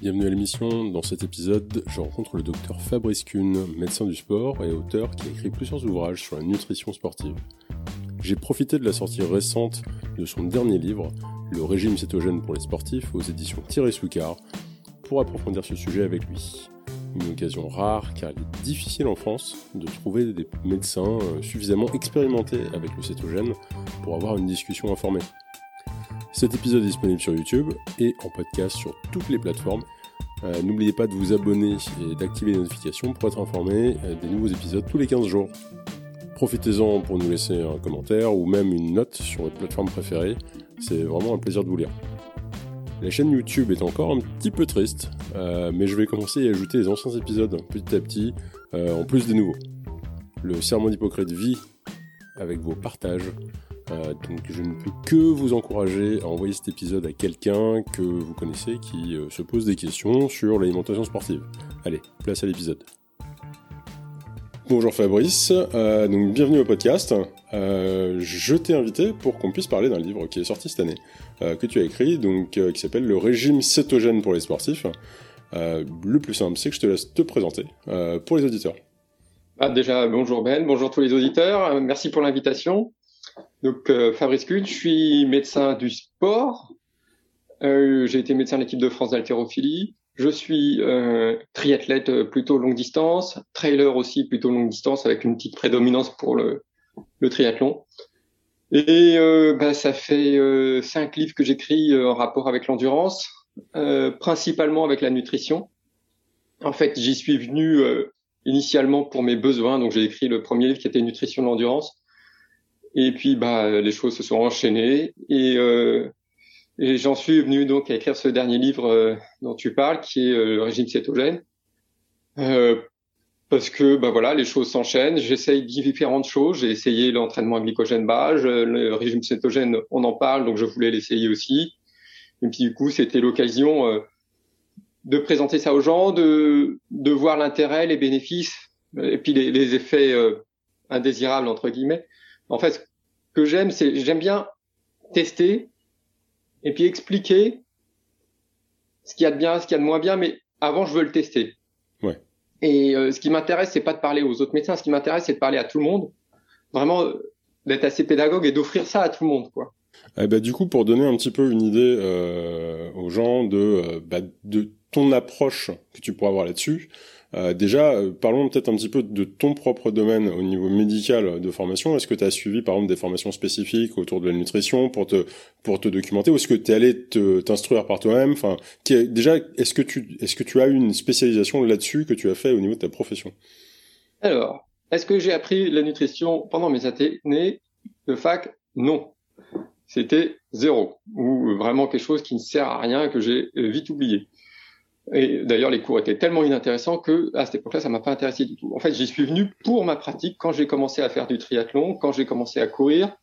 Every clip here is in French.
Bienvenue à l'émission. Dans cet épisode, je rencontre le docteur Fabrice Kuhn, médecin du sport et auteur qui a écrit plusieurs ouvrages sur la nutrition sportive. J'ai profité de la sortie récente de son dernier livre, Le régime cétogène pour les sportifs, aux éditions Thierry Soucard, pour approfondir ce sujet avec lui. Une occasion rare car il est difficile en France de trouver des médecins euh, suffisamment expérimentés avec le cétogène pour avoir une discussion informée. Cet épisode est disponible sur YouTube et en podcast sur toutes les plateformes. Euh, n'oubliez pas de vous abonner et d'activer les notifications pour être informé euh, des nouveaux épisodes tous les 15 jours. Profitez-en pour nous laisser un commentaire ou même une note sur votre plateforme préférée. C'est vraiment un plaisir de vous lire. La chaîne YouTube est encore un petit peu triste, euh, mais je vais commencer à ajouter les anciens épisodes petit à petit, en plus des nouveaux. Le serment d'Hippocrate vit avec vos partages, euh, donc je ne peux que vous encourager à envoyer cet épisode à quelqu'un que vous connaissez qui euh, se pose des questions sur l'alimentation sportive. Allez, place à l'épisode. Bonjour Fabrice, euh, donc bienvenue au podcast. je t'ai invité pour qu'on puisse parler d'un livre qui est sorti cette année, que tu as écrit, donc qui s'appelle Le régime cétogène pour les sportifs. le plus simple, c'est que je te laisse te présenter pour les auditeurs. Ah, déjà, bonjour Ben, bonjour tous les auditeurs, merci pour l'invitation. Donc euh, Fabrice Kuhn, je suis médecin du sport. Euh, j'ai été médecin de l'équipe de France d'haltérophilie. Je suis euh, triathlète euh, plutôt longue distance, trailer aussi plutôt longue distance avec une petite prédominance pour le, le triathlon. Et euh, bah, ça fait euh, cinq livres que j'écris en rapport avec l'endurance, principalement avec la nutrition. En fait, j'y suis venu initialement pour mes besoins, donc j'ai écrit le premier livre qui était Nutrition de l'endurance. Et puis, bah, les choses se sont enchaînées et, euh, et j'en suis venu donc à écrire ce dernier livre euh, dont tu parles, qui est euh, le régime cétogène, euh, parce que bah voilà, les choses s'enchaînent. J'essaye différentes choses. J'ai essayé l'entraînement à glycogène bas, le régime cétogène, on en parle, donc je voulais l'essayer aussi. Et puis du coup, c'était l'occasion euh, de présenter ça aux gens, de, de voir l'intérêt, les bénéfices, et puis les, les effets indésirables entre guillemets en fait, ce que j'aime, c'est j'aime bien tester et puis expliquer ce qu'il y a de bien, ce qu'il y a de moins bien, mais avant, je veux le tester. Ouais. Et euh, ce qui m'intéresse, c'est pas de parler aux autres médecins. Ce qui m'intéresse, c'est de parler à tout le monde. Vraiment, euh, d'être assez pédagogue et d'offrir ça à tout le monde, quoi. Eh ben, du coup, pour donner un petit peu une idée euh, aux gens de, bah, de ton approche que tu pourras avoir là-dessus, euh, déjà, euh, parlons peut-être un petit peu de ton propre domaine au niveau médical de formation. Est-ce que tu as suivi par exemple des formations spécifiques autour de la nutrition pour te pour te documenter ou est-ce que tu es allé t'instruire par toi-même? Enfin, déjà, est-ce que tu est-ce que tu as une spécialisation là-dessus que tu as fait au niveau de ta profession? Alors, est-ce que j'ai appris la nutrition pendant mes années de fac? Non. C'était zéro, ou vraiment quelque chose qui ne sert à rien que j'ai vite oublié. Et d'ailleurs, les cours étaient tellement inintéressants que à cette époque-là, ça m'a pas intéressé du tout. En fait, j'y suis venu pour ma pratique quand j'ai commencé à faire du triathlon, quand j'ai commencé à courir,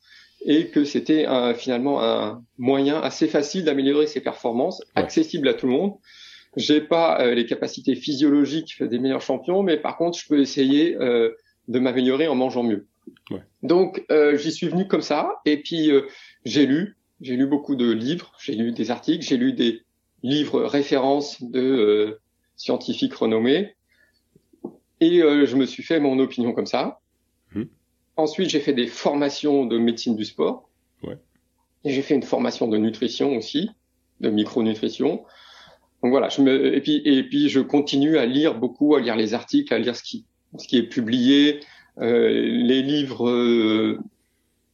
et que c'était finalement un moyen assez facile d'améliorer ses performances, accessible à tout le monde. J'ai pas euh, les capacités physiologiques des meilleurs champions, mais par contre, je peux essayer euh, de m'améliorer en mangeant mieux. Ouais. Donc, euh, j'y suis venu comme ça, et puis euh, j'ai lu, j'ai lu beaucoup de livres, j'ai lu des articles, j'ai lu des livres références de euh, scientifiques renommés. Et euh, je me suis fait mon opinion comme ça. Mmh. Ensuite, j'ai fait des formations de médecine du sport. Ouais. Et j'ai fait une formation de nutrition aussi, de micronutrition. Donc voilà, je me, et puis et puis je continue à lire beaucoup, à lire les articles, à lire ce qui ce qui est publié, euh, les livres euh,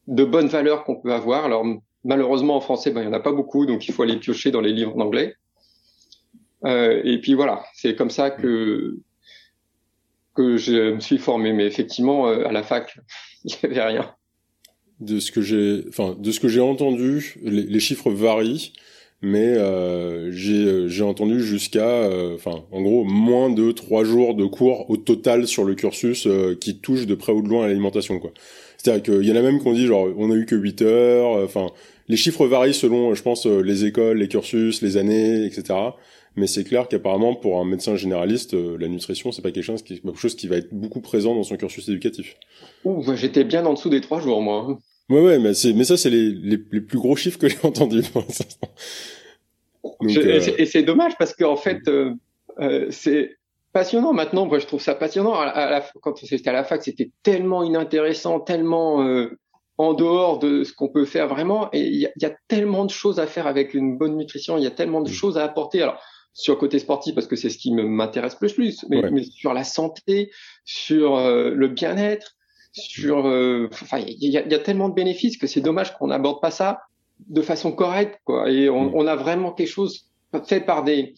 de bonne valeur qu'on peut avoir. Alors Malheureusement, en français, ben, il n'y en a pas beaucoup, donc il faut aller piocher dans les livres en anglais. Euh, et puis voilà, c'est comme ça que que je me suis formé. Mais effectivement, euh, à la fac, il n'y avait rien. De ce que j'ai, enfin, de ce que j'ai entendu, les, chiffres varient, mais euh, j'ai entendu jusqu'à, enfin, en gros, moins de trois jours de cours au total sur le cursus qui touche de près ou de loin à l'alimentation, quoi. C'est-à-dire qu'il y en a même qui ont dit genre on a eu que 8 heures, enfin les chiffres varient selon, je pense, euh, les écoles, les cursus, les années, etc. Mais c'est clair qu'apparemment, pour un médecin généraliste, euh, la nutrition, c'est pas quelque chose, qui, quelque chose qui va être beaucoup présent dans son cursus éducatif. Ouh, j'étais bien en dessous des trois jours, moi. Ouais, ouais, mais mais ça, c'est les, les, les, plus gros chiffres que j'ai entendus. Et c'est dommage parce qu'en fait, c'est passionnant maintenant. Moi, je trouve ça passionnant. À, quand c'était à la fac, c'était tellement inintéressant, tellement en dehors de ce qu'on peut faire vraiment. Et il y, a, tellement de choses à faire avec une bonne nutrition. Il y a tellement de choses à apporter. Alors sur le côté sportif parce que c'est ce qui m'intéresse plus plus, mais, mais, sur la santé, sur le bien-être, sur, euh, enfin, il y, y a, tellement de bénéfices que c'est dommage qu'on n'aborde pas ça de façon correcte, quoi. Et on, on, a vraiment quelque chose fait par des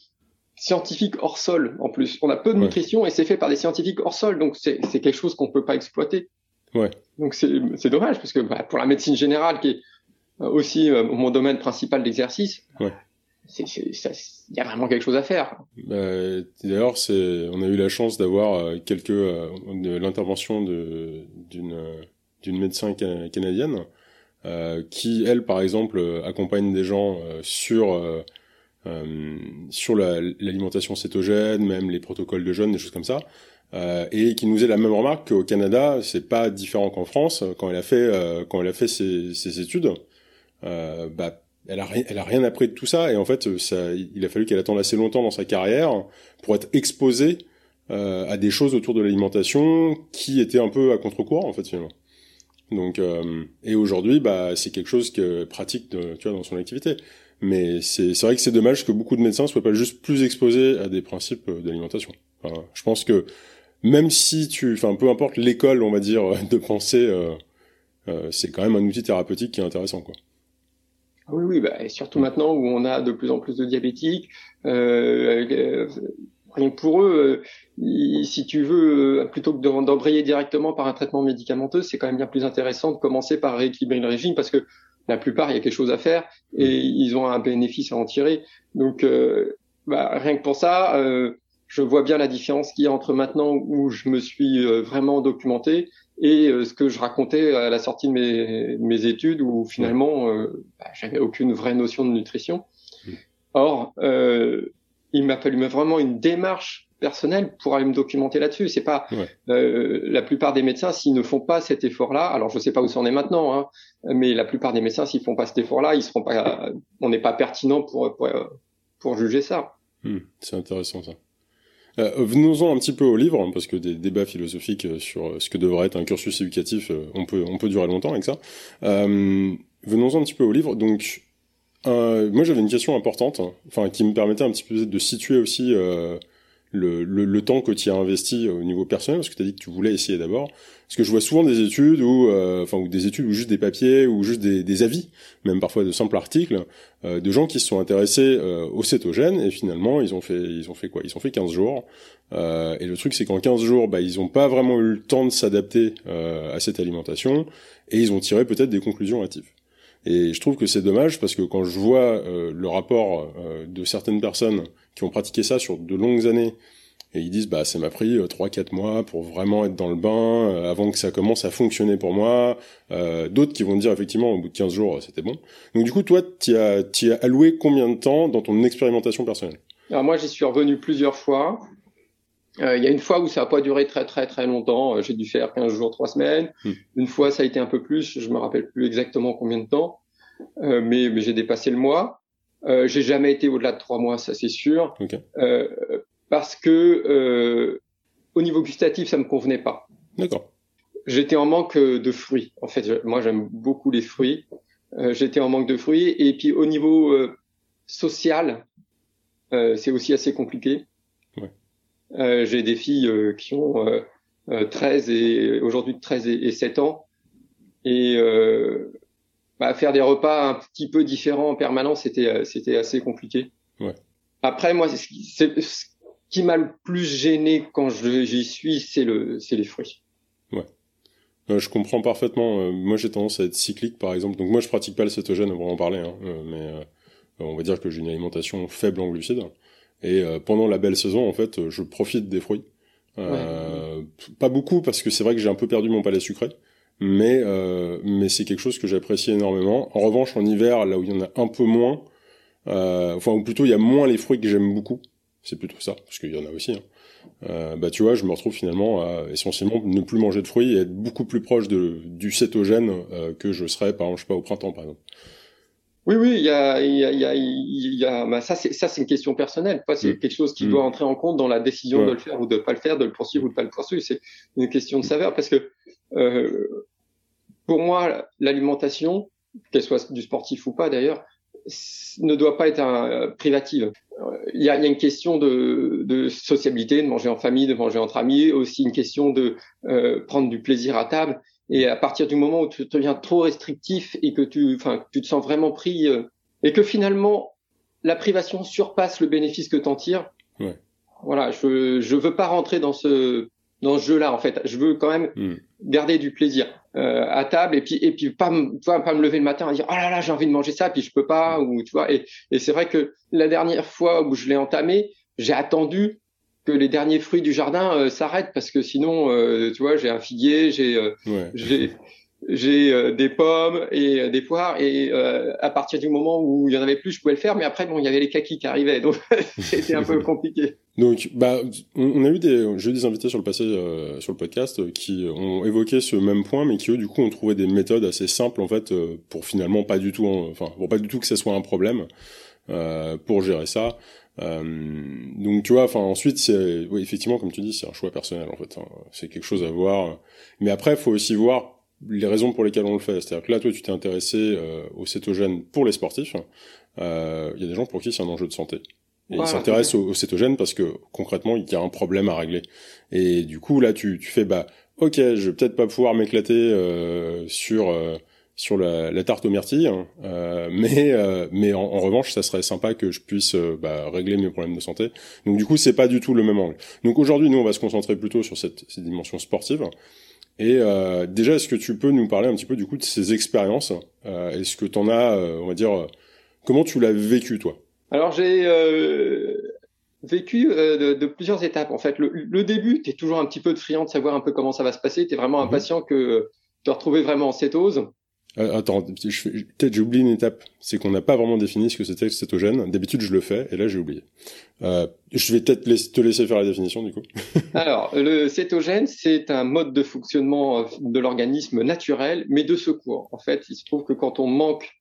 scientifiques hors sol, en plus. On a peu de nutrition et c'est fait par des scientifiques hors sol, donc c'est quelque chose qu'on peut pas exploiter. Ouais. Donc c'est dommage parce que bah, pour la médecine générale, qui est aussi euh, mon domaine principal d'exercice, ouais il y a vraiment quelque chose à faire. Bah, D'ailleurs, c'est, on a eu la chance d'avoir euh, quelques euh, de l'intervention d'une d'une médecin canadienne euh, qui, elle, par exemple, accompagne des gens sur euh, sur l'alimentation cétogène, même les protocoles de jeûne, des choses comme ça. Euh, et qui nous est la même remarque qu'au Canada, c'est pas différent qu'en France. Quand elle a fait quand elle a fait ses, ses études, bah elle a, rien, elle a rien appris de tout ça et en fait ça, il a fallu qu'elle attende assez longtemps dans sa carrière pour être exposée euh, à des choses autour de l'alimentation qui étaient un peu à contre-courant en fait finalement. Donc euh, et aujourd'hui bah c'est quelque chose que pratique de, tu vois dans son activité. Mais c'est vrai que c'est dommage que beaucoup de médecins soient pas juste plus exposés à des principes d'alimentation. Je pense que même si tu enfin peu importe l'école on va dire de pensée euh, euh, c'est quand même un outil thérapeutique qui est intéressant quoi. Ah oui, oui, bah, et surtout maintenant où on a de plus en plus de diabétiques, euh, euh rien pour eux, euh, si tu veux, euh, plutôt que d'embrayer directement par un traitement médicamenteux, c'est quand même bien plus intéressant de commencer par rééquilibrer le régime parce que la plupart, il y a quelque chose à faire et ils ont un bénéfice à en tirer. Donc, bah, rien que pour ça, je vois bien la différence qu'il y a entre maintenant où je me suis vraiment documenté et euh, ce que je racontais à la sortie de mes, mes études où finalement euh, bah, j'avais aucune vraie notion de nutrition. Mm. Or, euh, il m'a fallu vraiment une démarche personnelle pour aller me documenter là-dessus. C'est pas euh, la plupart des médecins s'ils ne font pas cet effort-là. Alors je sais pas où ça en est maintenant, hein, mais la plupart des médecins s'ils font pas cet effort-là, ils seront pas, on n'est pas pertinent pour, pour pour juger ça. Mm. C'est intéressant ça. Euh, venons-en un petit peu au livre, parce que des débats philosophiques euh, sur euh, ce que devrait être un cursus éducatif, on peut on peut durer longtemps avec ça. venons-en un petit peu au livre. Donc, moi j'avais une question importante, enfin qui me permettait un petit peu de situer aussi le, le, le, temps que tu as investi au niveau personnel, parce que tu as dit que tu voulais essayer d'abord. Parce que je vois souvent des études ou euh, enfin ou des études ou juste des papiers ou juste des, avis, même parfois de simples articles, euh, de gens qui se sont intéressés euh, au cétogène et finalement ils ont fait ils ont fait quoi? Ils ont fait 15 jours. et le truc c'est qu'en 15 jours, bah ils ont pas vraiment eu le temps de s'adapter à cette alimentation et ils ont tiré peut-être des conclusions hâtives. Et je trouve que c'est dommage parce que quand je vois le rapport de certaines personnes qui ont pratiqué ça sur de longues années et ils disent bah ça m'a pris euh, trois quatre mois pour vraiment être dans le bain euh, avant que ça commence à fonctionner pour moi. Euh, d'autres qui vont dire effectivement au bout de 15 jours c'était bon. Donc du coup toi tu as as alloué combien de temps dans ton expérimentation personnelle? Alors moi j'y suis revenu plusieurs fois. Il y a une fois où ça a pas duré très très très longtemps. J'ai dû faire 15 jours trois semaines. Hmm. une fois ça a été un peu plus. Je me rappelle plus exactement combien de temps. Mais, mais j'ai dépassé le mois. J'ai jamais été au-delà de trois mois, ça c'est sûr, euh, parce que euh, au niveau gustatif, ça me convenait pas. D'accord. J'étais en manque de fruits. En fait, moi j'aime beaucoup les fruits. Euh, J'étais en manque de fruits et puis au niveau euh, social, euh, c'est aussi assez compliqué. Ouais. J'ai des filles qui ont 13 et aujourd'hui 13 et, et 7 ans et euh, bah, faire des repas un petit peu différents en permanence, c'était euh, c'était assez compliqué. Ouais. Après, moi, ce qui m'a le plus gêné quand j'y suis, c'est le c'est les fruits. Ouais. Euh, je comprends parfaitement. Euh, moi, j'ai tendance à être cyclique, par exemple. Donc moi, je pratique pas le cétogène, on va en parler, hein, mais on va dire que j'ai une alimentation faible en glucides. Et pendant la belle saison, en fait, je profite des fruits. Ouais. Pas beaucoup parce que c'est vrai que j'ai un peu perdu mon palais sucré mais euh, mais c'est quelque chose que j'apprécie énormément. En revanche, en hiver, là où il y en a un peu moins, euh, enfin ou plutôt il y a moins les fruits que j'aime beaucoup. C'est plutôt ça, parce qu'il y en a aussi. Hein. Euh, bah tu vois, je me retrouve finalement à essentiellement ne plus manger de fruits et être beaucoup plus proche de du cétogène euh, que je serais par exemple, je sais pas au printemps par exemple. Oui, oui, il y a, il y a, il y a, il y a bah, ça, c'est ça, c'est une question personnelle. C'est mm. quelque chose qui mm. doit entrer en compte dans la décision de le faire ou de pas le faire, de le poursuivre ou de pas le poursuivre. C'est une question de saveur parce que euh, pour moi, l'alimentation, qu'elle soit du sportif ou pas d'ailleurs, ne doit pas être un, euh, privative. Il y, a, il y a, une question de, de, sociabilité, de manger en famille, de manger entre amis, aussi une question de euh, prendre du plaisir à table. Et à partir du moment où tu deviens trop restrictif et que tu, enfin, tu te sens vraiment pris euh, et que finalement la privation surpasse le bénéfice que t'en tires. Ouais. Voilà, je je veux pas rentrer dans ce dans ce jeu-là en fait. Je veux quand même hmm. garder du plaisir euh, à table et puis et puis pas me, pas me lever le matin et dire oh là là j'ai envie de manger ça puis je peux pas ou tu vois et et c'est vrai que la dernière fois où je l'ai entamé, j'ai attendu que les derniers fruits du jardin euh, s'arrêtent parce que sinon, euh, tu vois, j'ai un figuier, j'ai euh, j'ai j'ai des pommes et des poires et à partir du moment où il y en avait plus, je pouvais le faire. Mais après, bon, il y avait les kakis qui arrivaient, donc c'était un peu compliqué. Donc, bah, on a eu des, j'ai eu des invités sur le passé sur le podcast qui ont évoqué ce même point, mais qui eux, du coup, ont trouvé des méthodes assez simples en fait pour finalement pas du tout, enfin, pour pas du tout que ça soit un problème pour gérer ça. Euh, donc tu vois, enfin ensuite c'est, oui, effectivement comme tu dis, c'est un choix personnel en fait. Hein. C'est quelque chose à voir. Mais après, faut aussi voir les raisons pour lesquelles on le fait. C'est-à-dire que là, toi, tu t'es intéressé euh, au cétogène pour les sportifs. Euh, il y a des gens pour qui c'est un enjeu de santé. Et ils s'intéressent au, cétogène parce que concrètement, il y a un problème à régler. Et du coup, là, tu, tu fais, bah, ok, je vais peut-être pas pouvoir m'éclater euh, sur sur la, la, tarte aux myrtilles, hein. euh, mais euh, mais en, revanche, ça serait sympa que je puisse euh, bah, régler mes problèmes de santé. Donc du coup, c'est pas du tout le même angle. Donc aujourd'hui, nous, on va se concentrer plutôt sur cette, cette dimension sportive. Et déjà, est-ce que tu peux nous parler un petit peu du coup de ces expériences Est-ce que tu en as, on va dire, comment tu l'as vécu toi? Alors j'ai vécu de, de, plusieurs étapes. En fait, le, le début, tu es toujours un petit peu de friand de savoir un peu comment ça va se passer. Tu es vraiment mhm. impatient que te retrouver vraiment en cétose. Euh, attends, peut-être j'ai oublié une étape, c'est qu'on n'a pas vraiment défini ce que c'était le cétogène. D'habitude je le fais, et là j'ai oublié. Euh, je vais peut-être te laisser faire la définition du coup. Alors, le cétogène, c'est un mode de fonctionnement euh, de l'organisme naturel, mais de secours. En fait, il se trouve que quand on manque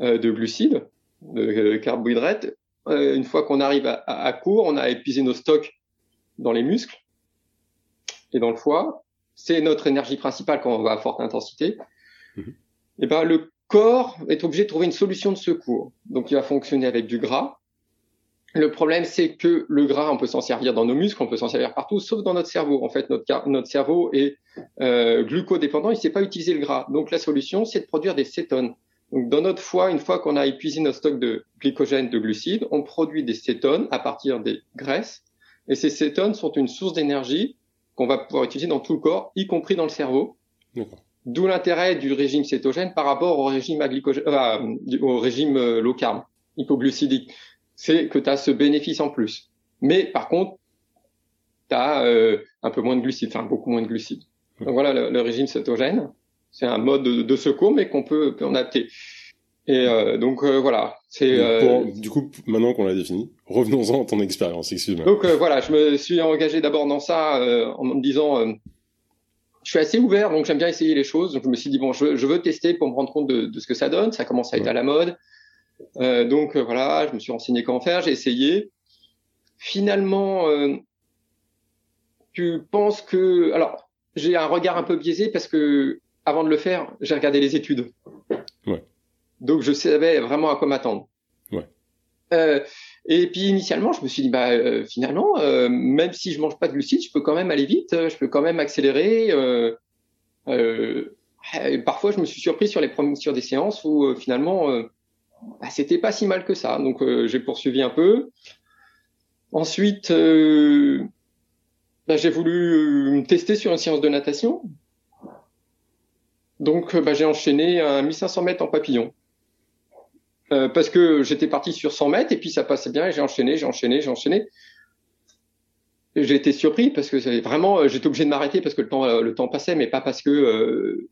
euh, de glucides, de carbohydrates, une fois qu'on arrive à, à, court, on a épuisé nos stocks dans les muscles et dans le foie. C'est notre énergie principale quand on va à forte intensité. Mhm eh ben, le corps est obligé de trouver une solution de secours. Donc, il va fonctionner avec du gras. Le problème, c'est que le gras, on peut s'en servir dans nos muscles, on peut s'en servir partout, sauf dans notre cerveau. En fait, notre, notre cerveau est euh, glucodépendant, il ne sait pas utiliser le gras. Donc, la solution, c'est de produire des cétones. Donc, dans notre foie, une fois qu'on a épuisé notre stock de glycogène, de glucides, on produit des cétones à partir des graisses. Et ces cétones sont une source d'énergie qu'on va pouvoir utiliser dans tout le corps, y compris dans le cerveau. D'où l'intérêt du régime cétogène par rapport au régime, euh, au régime euh, low carb, hypoglucidique. C'est que tu as ce bénéfice en plus. Mais par contre, tu as euh, un peu moins de glucides, enfin beaucoup moins de glucides. Donc voilà, le, régime cétogène, c'est un mode de, secours, mais qu'on peut, peut en adapter. Et donc voilà, c'est. du coup, maintenant qu'on l'a défini, revenons-en à ton expérience. Excuse-moi. Donc voilà, je me suis engagé d'abord dans ça en me disant je suis assez ouvert, donc j'aime bien essayer les choses. Donc je me suis dit bon, je, je veux tester pour me rendre compte de, de, ce que ça donne. Ça commence à être à la mode. Euh, donc euh, voilà, je me suis renseigné comment faire, j'ai essayé. Finalement, euh, tu penses que alors j'ai un regard un peu biaisé parce que avant de le faire, j'ai regardé les études. Ouais. Donc je savais vraiment à quoi m'attendre. Ouais. Et puis initialement, je me suis dit, bah finalement, même si je mange pas de glucides, je peux quand même aller vite, je peux quand même accélérer. Parfois, je me suis surpris sur les sur des séances où finalement, bah, c'était pas si mal que ça. Donc, j'ai poursuivi un peu. Ensuite, bah, j'ai voulu me tester sur une séance de natation. Donc, bah, j'ai enchaîné un 1500 mètres en papillon. Euh, parce que j'étais parti sur 100 mètres et puis ça passait bien et j'ai enchaîné, j'ai enchaîné, j'ai enchaîné. J'ai été surpris parce que vraiment euh, j'étais obligé de m'arrêter parce que le temps euh, le temps passait, mais pas parce que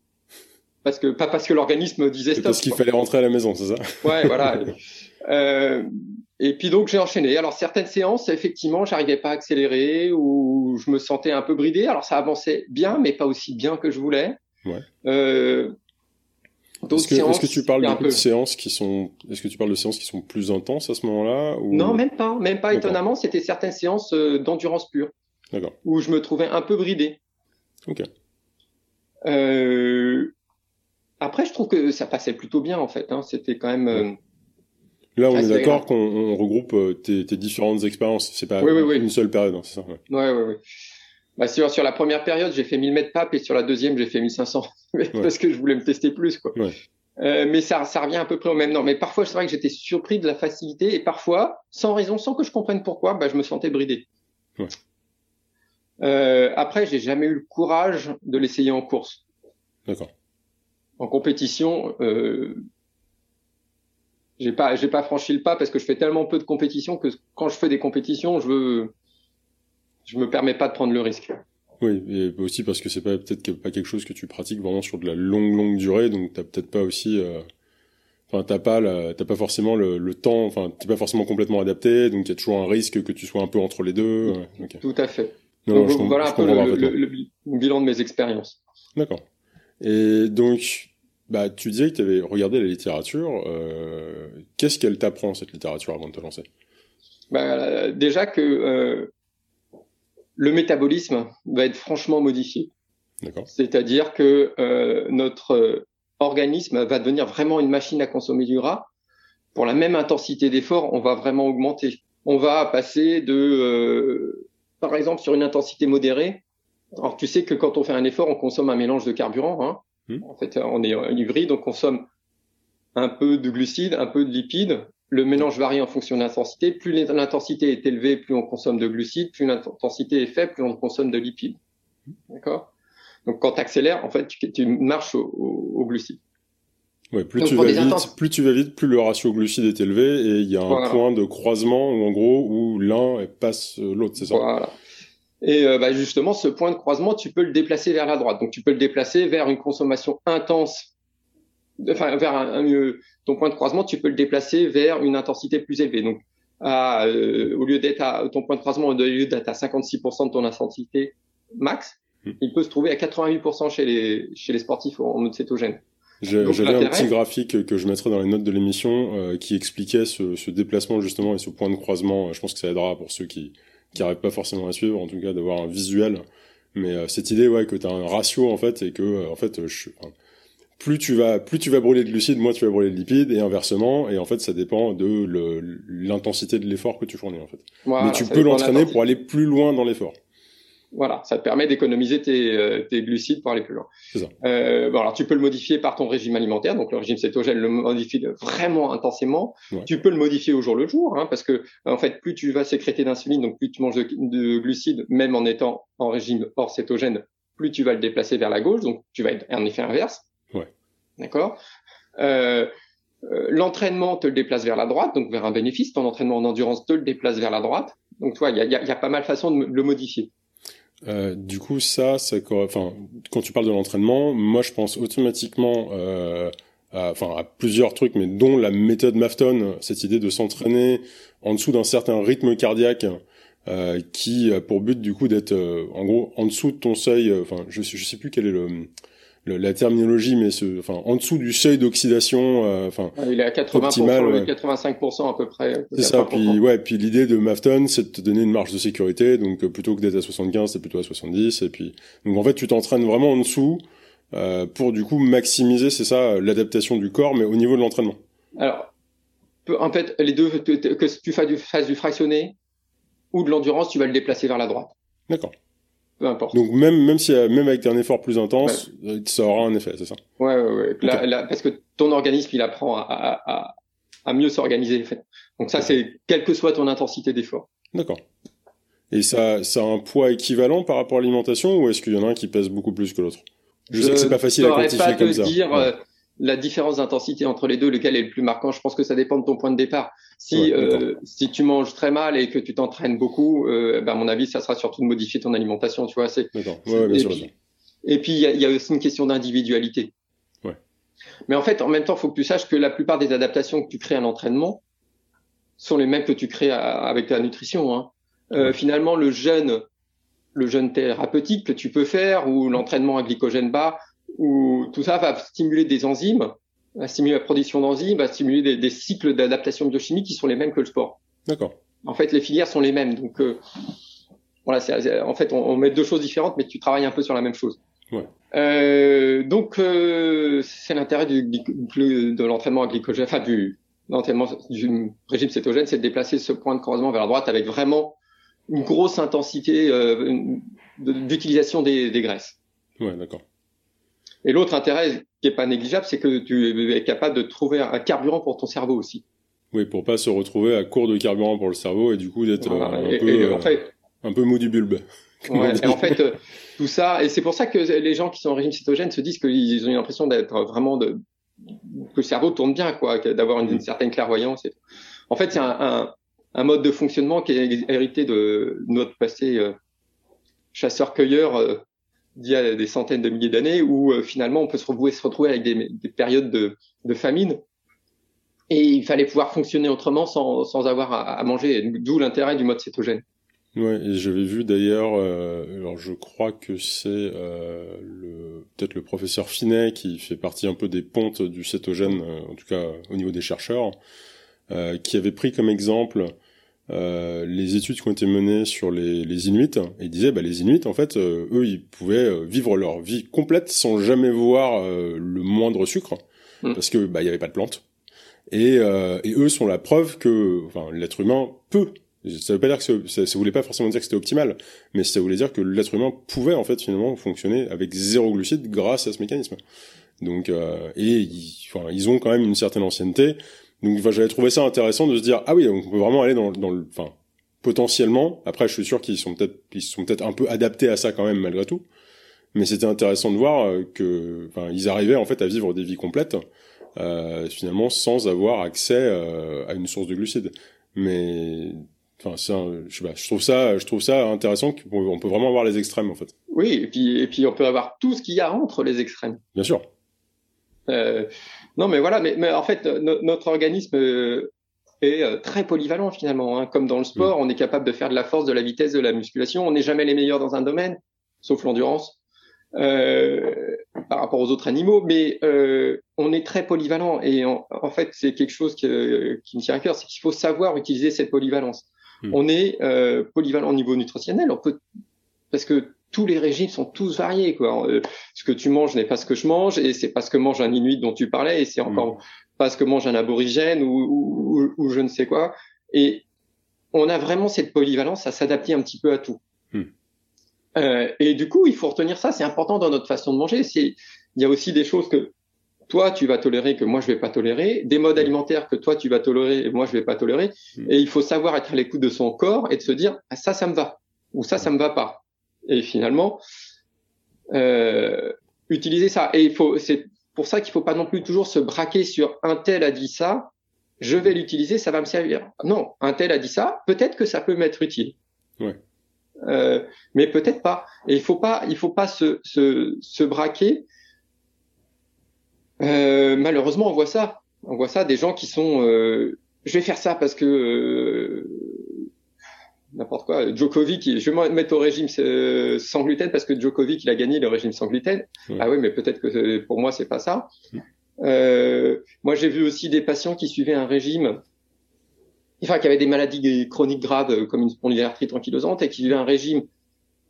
parce que pas parce que l'organisme disait stop. Parce qu'il fallait rentrer à la maison, c'est ça Ouais, voilà. et puis donc j'ai enchaîné. Alors certaines séances, effectivement, j'arrivais pas à accélérer ou je me sentais un peu bridé. Alors ça avançait bien, mais pas aussi bien que je voulais. Ouais. Est-ce que, est que, tu parles de séances qui sont, est-ce que tu parles de séances qui sont plus intenses à ce moment-là ou... Non, même pas, même pas. Étonnamment, c'était certaines séances euh, d'endurance pure. D'accord. Où je me trouvais un peu bridé. Ok. Euh... Après, je trouve que ça passait plutôt bien en fait. Hein. C'était quand même. Euh, Là, on est d'accord qu'on regroupe euh, tes, tes, différentes expériences. C'est pas une seule période, hein, c'est ça. Ouais, ouais, ouais. Bah, sur, sur la première période, j'ai fait 1000 mètres pape et sur la deuxième, j'ai fait 1500 parce que je voulais me tester plus, quoi. Euh, mais ça, ça revient à peu près au même nom. Mais parfois, c'est vrai que j'étais surpris de la facilité et parfois, sans raison, sans que je comprenne pourquoi, bah, je me sentais bridé. Euh, après, j'ai jamais eu le courage de l'essayer en course. D'accord. En compétition, euh, j'ai pas, j'ai pas franchi le pas parce que je fais tellement peu de compétitions que quand je fais des compétitions, je veux, je me permets pas de prendre le risque. Oui, et aussi parce que c'est pas peut-être pas quelque chose que tu pratiques vraiment sur de la longue longue durée, donc t'as peut-être pas aussi, euh... enfin t'as pas t'as pas forcément le, le temps, enfin t'es pas forcément complètement adapté, donc il y a toujours un risque que tu sois un peu entre les deux. Tout à fait. donc, voilà un peu le, bilan de mes expériences. D'accord. Et donc, bah, tu disais que tu avais regardé la littérature. Euh, Qu'est-ce qu'elle t'apprend cette littérature avant de te lancer? Bah, Déjà que euh, le métabolisme va être franchement modifié. C'est-à-dire que euh, notre organisme va devenir vraiment une machine à consommer du gras. Pour la même intensité d'effort, on va vraiment augmenter. On va passer de, par exemple, sur une intensité modérée. Alors tu sais que quand on fait un effort, on consomme un mélange de carburant. Hein. Hmm. En fait, on est hybride, on consomme un peu de glucides, un peu de lipides, le mélange varie en fonction de l'intensité. Plus l'intensité est élevée, plus on consomme de glucides. Plus l'intensité est faible, plus on consomme de lipides. D'accord? Donc quand tu accélères, en fait, tu, marches au. Ouais, plus tu vas vite, plus tu vas vite, plus le ratio glucides est élevé et il y a un point de croisement où en gros où l'un passe l'autre, c'est ça? Voilà. Et euh, bah justement, ce point de croisement, tu peux le déplacer vers la droite. Donc tu peux le déplacer vers une consommation intense enfin vers un, un, ton point de croisement, tu peux le déplacer vers une intensité plus élevée. Donc, à, euh, au lieu d'être à ton point de croisement, au lieu d'être à 56% de ton intensité max, hmm. il peut se trouver à 88% chez les chez les sportifs en mode cétogène. J'avais un petit graphique que je mettrai dans les notes de l'émission euh, qui expliquait ce, ce, déplacement justement et ce point de croisement. Je pense que ça aidera pour ceux qui qui n'arrivent pas forcément à suivre, en tout cas d'avoir un visuel. Mais euh, cette idée, ouais, que tu as un ratio en fait et que en fait, je, plus tu vas plus tu vas brûler de glucides, moins tu vas brûler de lipides et inversement et en fait ça dépend de l'intensité de l'effort que tu fournis en fait. Mais tu peux l'entraîner pour aller plus loin dans l'effort. Voilà, ça te permet d'économiser tes, euh, tes, glucides pour aller plus loin. Ça. Euh, bon, alors tu peux le modifier par ton régime alimentaire, donc le régime cétogène le modifie vraiment intensément. Tu peux le modifier au jour le jour, hein, parce que en fait, plus tu vas sécréter d'insuline, donc plus tu manges de, de, glucides, même en étant en régime hors cétogène, plus tu vas le déplacer vers la gauche, donc tu vas être un effet inverse. D'accord? Euh, euh, L'entraînement te le déplace vers la droite, donc vers un bénéfice. Ton entraînement en endurance te le déplace vers la droite. Donc, tu vois, il y a, y a, pas mal de façons de le modifier. Euh, du coup, ça, c'est enfin, quand tu parles de l'entraînement, moi, je pense automatiquement, euh, à, enfin, à plusieurs trucs, mais dont la méthode Mafton, cette idée de s'entraîner en dessous d'un certain rythme cardiaque, euh, qui a pour but du coup d'être, euh, en gros, en dessous de ton seuil. Enfin, je, je sais plus quel est le la terminologie, mais ce, enfin, en dessous du seuil d'oxydation, euh, enfin, il est à 80%, optimal, 85% à peu près. C'est ça. Puis ouais, puis l'idée de Mafton, c'est de te donner une marge de sécurité. Donc euh, plutôt que d'être à 75, c'est plutôt à 70. Et puis donc en fait, tu t'entraînes vraiment en dessous euh, pour du coup maximiser, c'est ça, l'adaptation du corps, mais au niveau de l'entraînement. Alors, en fait, les deux, que tu fasses du, fasses du fractionné ou de l'endurance, tu vas le déplacer vers la droite. D'accord peu importe. Donc même même si même avec un effort plus intense, ça aura un effet, c'est ça? Ouais ouais ouais. Là, parce que ton organisme il apprend à, à, à mieux s'organiser en fait. Donc ça c'est quelle que soit ton intensité d'effort. D'accord. Et ça ça a un poids équivalent par rapport à l'alimentation ou est-ce qu'il y en a un qui pèse beaucoup plus que l'autre? Je, sais que c'est pas facile à quantifier pas comme ça. Dire, euh, la différence d'intensité entre les deux, lequel est le plus marquant Je pense que ça dépend de ton point de départ. Si euh, si tu manges très mal et que tu t'entraînes beaucoup, euh, ben à mon avis, ça sera surtout de modifier ton alimentation. Tu vois, c'est. Ouais, bien et, sûr, puis, et puis il y a, y a, aussi une question d'individualité. Ouais. Mais en fait, en même temps, il faut que tu saches que la plupart des adaptations que tu crées à l'entraînement sont les mêmes que tu crées avec ta nutrition. Hein. Euh, finalement, le jeûne, le jeûne thérapeutique que tu peux faire ou l'entraînement à glycogène bas ou tout ça va stimuler des enzymes va stimuler la production d'enzymes, va stimuler des, des cycles d'adaptation biochimique qui sont les mêmes que le sport. D'accord. En fait, les filières sont les mêmes. Donc, euh, voilà, c'est, en fait, on, on, met deux choses différentes, mais tu travailles un peu sur la même chose. Ouais. Euh, donc, euh, c'est l'intérêt du, du, de l'entraînement à glycogène, enfin du l'entraînement du régime cétogène, c'est de déplacer ce point de croisement vers la droite avec vraiment une grosse intensité euh, d'utilisation des, des graisses. Ouais, d'accord. Et l'autre intérêt qui est pas négligeable, c'est que tu es capable de trouver un carburant pour ton cerveau aussi. Oui, pour pas se retrouver à court de carburant pour le cerveau et du coup d'être Voilà. un, Et- peu, et euh, en fait, un peu mou du bulbe. Ouais, et en fait, euh, tout ça, et c'est pour ça que les gens qui sont en régime cétogène se disent qu'ils ont l'impression d'être vraiment de, que le cerveau tourne bien, quoi, d'avoir une, Mm. certaine clairvoyance. et tout. En fait, c'est un, un, un mode de fonctionnement qui est hérité de notre passé euh, chasseur-cueilleur euh, d'il y a des centaines de milliers d'années, où euh, finalement on peut se retrouver, avec des, des périodes de, famine. Et il fallait pouvoir fonctionner autrement sans, sans avoir à, manger, d'où l'intérêt du mode cétogène. Ouais, et j'avais vu d'ailleurs, euh, alors je crois que c'est euh, peut-être le professeur Finet qui fait partie un peu des pontes du cétogène, en tout cas au niveau des chercheurs, qui avait pris comme exemple euh, les études qui ont été menées sur les, les Inuits, et il disait bah les Inuits en fait, euh, eux ils pouvaient euh, vivre leur vie complète sans jamais voir euh, le moindre sucre, Mm. parce que bah il y avait pas de plantes, et, euh, et eux sont la preuve que enfin l'être humain peut ça veut pas dire que ça, ça voulait pas forcément dire que c'était optimal, mais ça voulait dire que l'être humain pouvait en fait finalement fonctionner avec zéro glucide grâce à ce mécanisme. Donc euh, et ils, enfin, ils ont quand même une certaine ancienneté. Donc enfin, j'avais trouvé ça intéressant de se dire ah oui on peut vraiment aller dans, dans le enfin potentiellement. Après je suis sûr qu'ils sont peut-être ils sont peut-être un peu adaptés à ça quand même malgré tout. Mais c'était intéressant de voir euh, que enfin ils arrivaient en fait à vivre des vies complètes euh, finalement sans avoir accès euh, à une source de glucides. Mais Enfin, c'est un- je sais pas, je trouve ça, je trouve ça intéressant qu'on on peut vraiment avoir les extrêmes en fait. Oui, et puis, et puis on peut avoir tout ce qu'il y a entre les extrêmes. Bien sûr. Euh, non, mais voilà, mais, mais en fait, no- notre organisme euh, est euh, très polyvalent finalement. Hein. Comme dans le sport, on est capable de faire de la force, de la vitesse, de la musculation. On n'est jamais les meilleurs dans un domaine, sauf l'endurance, euh, par rapport aux autres animaux. Mais euh, on est très polyvalent et en, en fait, c'est quelque chose qui, euh, qui me tient à cœur, c'est qu'il faut savoir utiliser cette polyvalence. Mm. On est euh, polyvalent au niveau nutritionnel, on peut parce que tous les régimes sont tous variés. Quoi. Euh, ce que tu manges n'est pas ce que je mange, et c'est pas ce que mange un Inuit dont tu parlais, et c'est encore pas ce que mange un aborigène ou, ou, ou- ou je ne sais quoi. Et on a vraiment cette polyvalence à s'adapter un petit peu à tout. Hmm. Euh, et du coup, il faut retenir ça. C'est important dans notre façon de manger. Il y a aussi des choses que toi tu vas tolérer que moi je vais pas tolérer, des modes alimentaires que toi tu vas tolérer et moi je vais pas tolérer. Et il faut savoir être à l'écoute de son corps et de se dire ah, ça ça me va ou ça ça me va pas. Et finalement euh, utiliser ça. Et il faut c'est pour ça qu'il faut pas non plus toujours se braquer sur un tel a dit ça, je vais l'utiliser, ça va me servir. Non, un tel a dit ça, peut-être que ça peut m'être utile. Ouais. Euh, mais peut-être pas. Et il faut pas, il faut pas se, se, se braquer. Euh, malheureusement, on voit ça. On voit ça des gens qui sont. euh, je vais faire ça parce que euh, n'importe quoi. Djokovic, il- je vais me mettre au régime euh, sans gluten parce que Djokovic, il a gagné le régime sans gluten. Ah oui, mais peut-être que euh, pour moi, c'est pas ça. Euh, moi, j'ai vu aussi des patients qui suivaient un régime, enfin, qui avaient des maladies chroniques graves comme une spondylarthrite ankylosante et qui suivaient un régime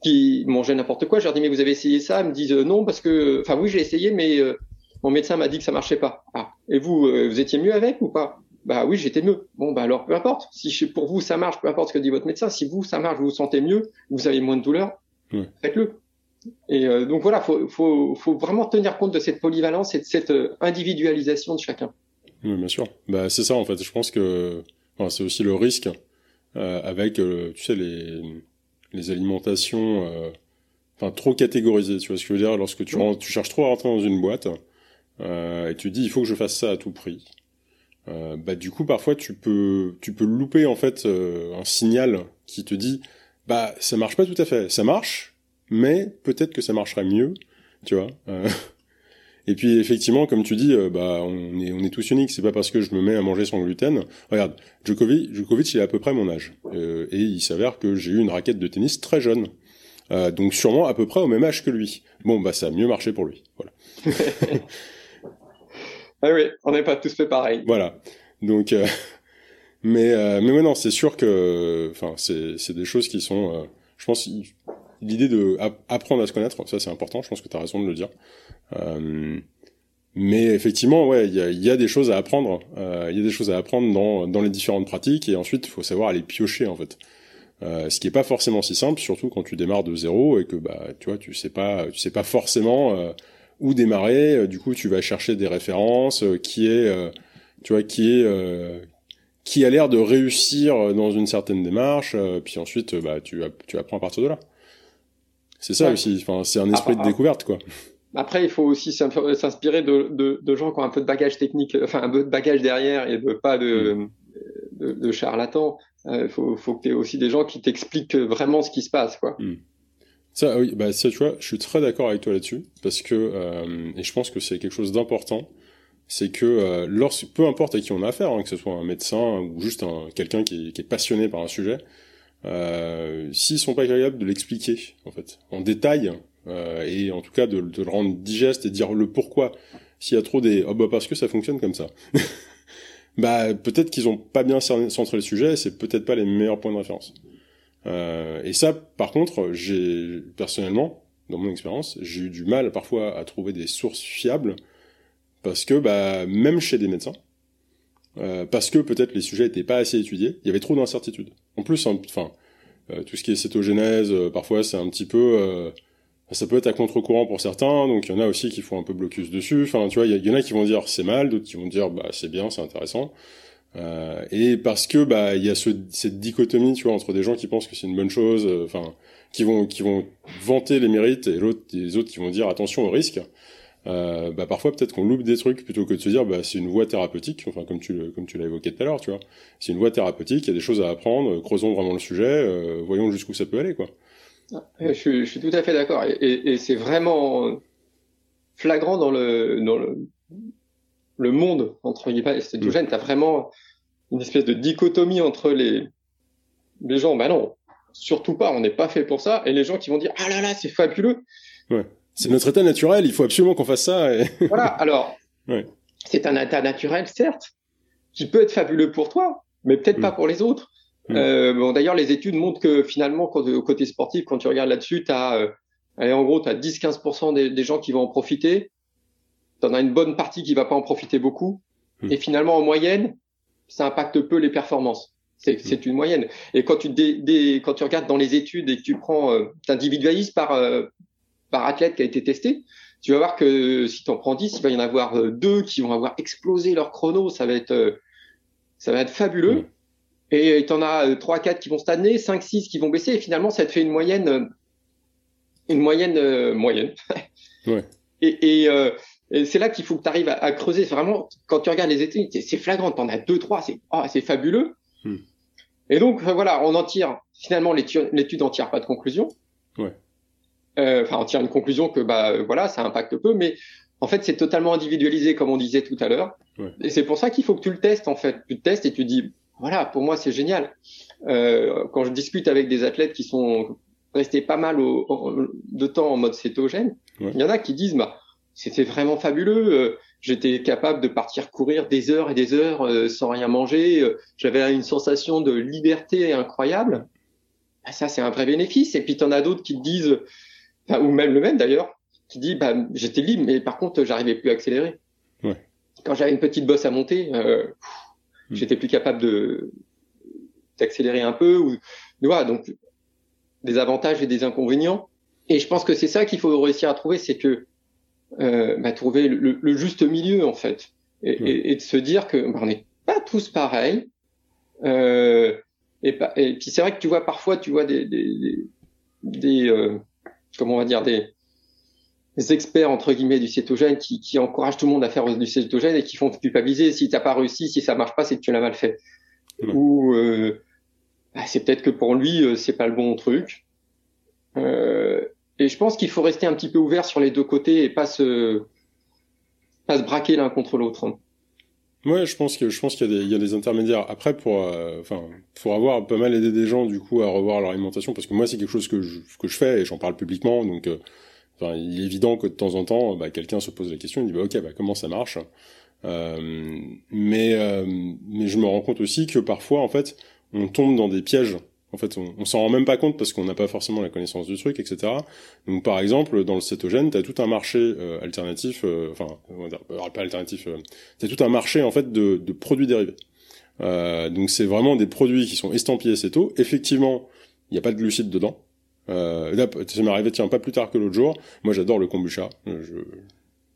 qui mangeaient n'importe quoi. Je leur dis, mais vous avez essayé ça? Ils me disent, non, parce que, enfin, oui, j'ai essayé, mais euh, mon médecin m'a dit que ça marchait pas. Ah, et vous, vous étiez mieux avec ou pas? Bah oui, j'étais mieux. Bon, bah alors, peu importe. Si je- pour vous ça marche, peu importe ce que dit votre médecin. Si vous ça marche, vous vous sentez mieux, vous avez moins de douleur, Ouais. faites-le. Et euh, donc voilà, faut, faut, faut vraiment tenir compte de cette polyvalence et de cette euh, individualisation de chacun. Oui, bien sûr. Bah, c'est ça, en fait. Je pense que enfin, c'est aussi le risque euh, avec, euh, tu sais, les, les alimentations enfin, trop catégorisées. Tu vois ce que je veux dire? Lorsque tu, rentres- tu cherches trop à rentrer dans une boîte et tu dis, il faut que je fasse ça à tout prix. Euh, bah, du coup, parfois, tu peux, tu peux louper, en fait, euh, un signal qui te dit, bah, ça marche pas tout à fait. Ça marche, mais peut-être que ça marcherait mieux, tu vois Euh, Et puis effectivement, comme tu dis, euh, bah on est on est tous uniques. C'est pas parce que je me mets à manger sans gluten. Regarde, Djokovic, Djokovic, il a à peu près mon âge, Euh, et il s'avère que j'ai eu une raquette de tennis très jeune, donc sûrement à peu près au même âge que lui. Bon, bah ça a mieux marché pour lui. Voilà. Ah oui, on n'est pas tous fait pareil. Voilà. Donc, euh, mais euh, mais non, c'est sûr que, enfin, c'est des choses qui sont, euh, je pense, l'idée de apprendre à se connaître, ça c'est important. Je pense que tu as raison de le dire. Euh, mais effectivement, ouais, il y a, y a, des choses à apprendre. Il y a des choses à apprendre dans dans les différentes pratiques et ensuite il faut savoir aller piocher en fait. Euh, ce qui est pas forcément si simple, surtout quand tu démarres de zéro et que bah tu vois tu sais pas tu sais pas forcément euh, où démarrer. Euh, du coup, tu vas chercher des références qui est tu vois qui est qui a l'air de réussir dans une certaine démarche. puis ensuite, bah tu tu apprends à partir de là. C'est ça aussi. Enfin, c'est un esprit de découverte quoi. Après, il faut aussi s'inspirer de, de, de, gens qui ont un peu de bagage technique, enfin un peu de bagage derrière et de pas de, mm. de, de charlatans. Il euh, faut, faut que tu aies aussi des gens qui t'expliquent vraiment ce qui se passe, quoi. Hmm. Ça, oui, bah ça, tu vois, je suis très d'accord avec toi là-dessus, parce que euh, et je pense que c'est quelque chose d'important, c'est que euh, lorsque, peu importe à qui on a affaire, hein, que ce soit un médecin ou juste un quelqu'un qui, qui, est passionné par un sujet, euh, s'ils sont pas capables de l'expliquer, en fait, en détail, euh, et en tout cas de, de, le rendre digeste et dire le pourquoi. S'il y a trop des, oh bah parce que ça fonctionne comme ça. bah peut-être qu'ils ont pas bien centré le sujet, c'est peut-être pas les meilleurs points de référence. Euh, et ça, par contre, j'ai personnellement, dans mon expérience, j'ai eu du mal parfois à trouver des sources fiables parce que bah même chez des médecins, euh, parce que peut-être les sujets étaient pas assez étudiés, il y avait trop d'incertitudes. En plus, enfin, euh, tout ce qui est cétogénèse, euh, parfois c'est un petit peu euh, ça peut être à contre-courant pour certains, donc il y en a aussi qui font un peu blocus dessus. Enfin, tu vois, il y, en a qui vont dire c'est mal, d'autres qui vont dire bah c'est bien, c'est intéressant. Euh, et parce que bah il y a ce, cette dichotomie, tu vois, entre des gens qui pensent que c'est une bonne chose, euh, enfin, qui vont qui vont vanter les mérites et l'autre, les autres qui vont dire attention au risque. Euh, bah parfois peut-être qu'on loupe des trucs plutôt que de se dire bah c'est une voie thérapeutique enfin comme tu comme tu l'as évoqué tout à l'heure tu vois c'est une voie thérapeutique il y a des choses à apprendre creusons vraiment le sujet euh, voyons jusqu'où ça peut aller quoi je, je, suis tout à fait d'accord. Et, et, et c'est vraiment flagrant dans le, dans le, le monde, entre guillemets, cétogène. Mm. Tu as vraiment une espèce de dichotomie entre les, les gens, bah non, surtout pas, on n'est pas fait pour ça, et les gens qui vont dire, ah là là, c'est fabuleux. Ouais. C'est notre état naturel, il faut absolument qu'on fasse ça. Et... voilà, alors, ouais. c'est un état naturel, certes, qui peut être fabuleux pour toi, mais peut-être mm. pas pour les autres. Mm. Euh, bon, d'ailleurs, les études montrent que finalement, quand, au côté sportif, quand tu regardes là-dessus, tu as, euh, en gros, tu as 10-15% des, des, gens qui vont en profiter. Tu en as une bonne partie qui va pas en profiter beaucoup. Mm. Et finalement, en moyenne, ça impacte peu les performances. C'est mm. une moyenne. Et quand tu, dé, quand tu regardes dans les études et que tu prends, euh, t'individualises par, euh, par athlète qui a été testé, tu vas voir que si tu en prends 10, il va y en avoir euh, deux qui vont avoir explosé leur chrono. Ça va être, euh, ça va être fabuleux et tu en as 3 euh, 4 qui vont stagner, 5 6 qui vont baisser et finalement ça te fait une moyenne euh, une moyenne euh, moyenne. ouais. Et, et, euh, et c'est là qu'il faut que tu arrives à, à, creuser vraiment quand tu regardes les études, c'est flagrant, tu en as 2 3, c'est oh, c'est fabuleux. Hmm. Et donc voilà, on en tire finalement l'étude en tire pas de conclusion. Ouais. Enfin, on tire une conclusion que bah voilà, ça impacte peu, mais en fait, c'est totalement individualisé, comme on disait tout à l'heure. Ouais. Et c'est pour ça qu'il faut que tu le testes, en fait. Tu le testes et tu dis, voilà, pour moi, c'est génial. Euh, quand je discute avec des athlètes qui sont restés pas mal au, de temps en mode cétogène, il y en a qui disent, bah, c'était vraiment fabuleux. Euh, j'étais capable de partir courir des heures et des heures euh, sans rien manger. Euh, j'avais une sensation de liberté incroyable. Bah, ça, c'est un vrai bénéfice. Et puis, tu en as d'autres qui te disent, ou même le même d'ailleurs, qui dit, bah, j'étais libre, mais par contre, j'arrivais plus à accélérer. Ouais. Quand j'avais une petite bosse à monter, euh, Hmm. j'étais plus capable de d'accélérer un peu ou voilà donc des avantages et des inconvénients et je pense que c'est ça qu'il faut réussir à trouver c'est que euh, bah, trouver le, le, juste milieu en fait et, hmm. et, et de se dire que bah, on n'est pas tous pareils euh, et, et puis c'est vrai que tu vois parfois tu vois des des, des, des euh, comment on va dire des experts entre guillemets du cétogène qui, qui encouragent tout le monde à faire du cétogène et qui font culpabiliser si t'as pas réussi, si ça marche pas, c'est que tu l'as mal fait. Ou euh, bah, c'est peut-être que pour lui euh, c'est pas le bon truc. Euh, et je pense qu'il faut rester un petit peu ouvert sur les deux côtés et pas se pas se braquer l'un contre l'autre. Ouais, je pense que je pense qu'il y, y, a des intermédiaires. Après, pour euh, enfin pour avoir pas mal aidé des gens du coup à revoir leur alimentation, parce que moi c'est quelque chose que je que je fais et j'en parle publiquement, donc il est évident que de temps en temps, bah, quelqu'un se pose la question, il dit bah, ok, bah, comment ça marche? Mais mais je me rends compte aussi que parfois en fait on tombe dans des pièges en fait, on, on s'en rend même pas compte parce qu'on n'a pas forcément la connaissance du truc, etc. Donc, par exemple, dans le cétogène, t'as tout un marché euh, alternatif, euh, enfin, euh, pas alternatif, t'as tout un marché en fait de, de produits dérivés. donc, c'est vraiment des produits qui sont estampillés céto. Effectivement, il n'y a pas de glucides dedans. Euh, là, ça m'est arrivé, tiens, pas plus tard que l'autre jour. Moi, j'adore le kombucha. Je, je,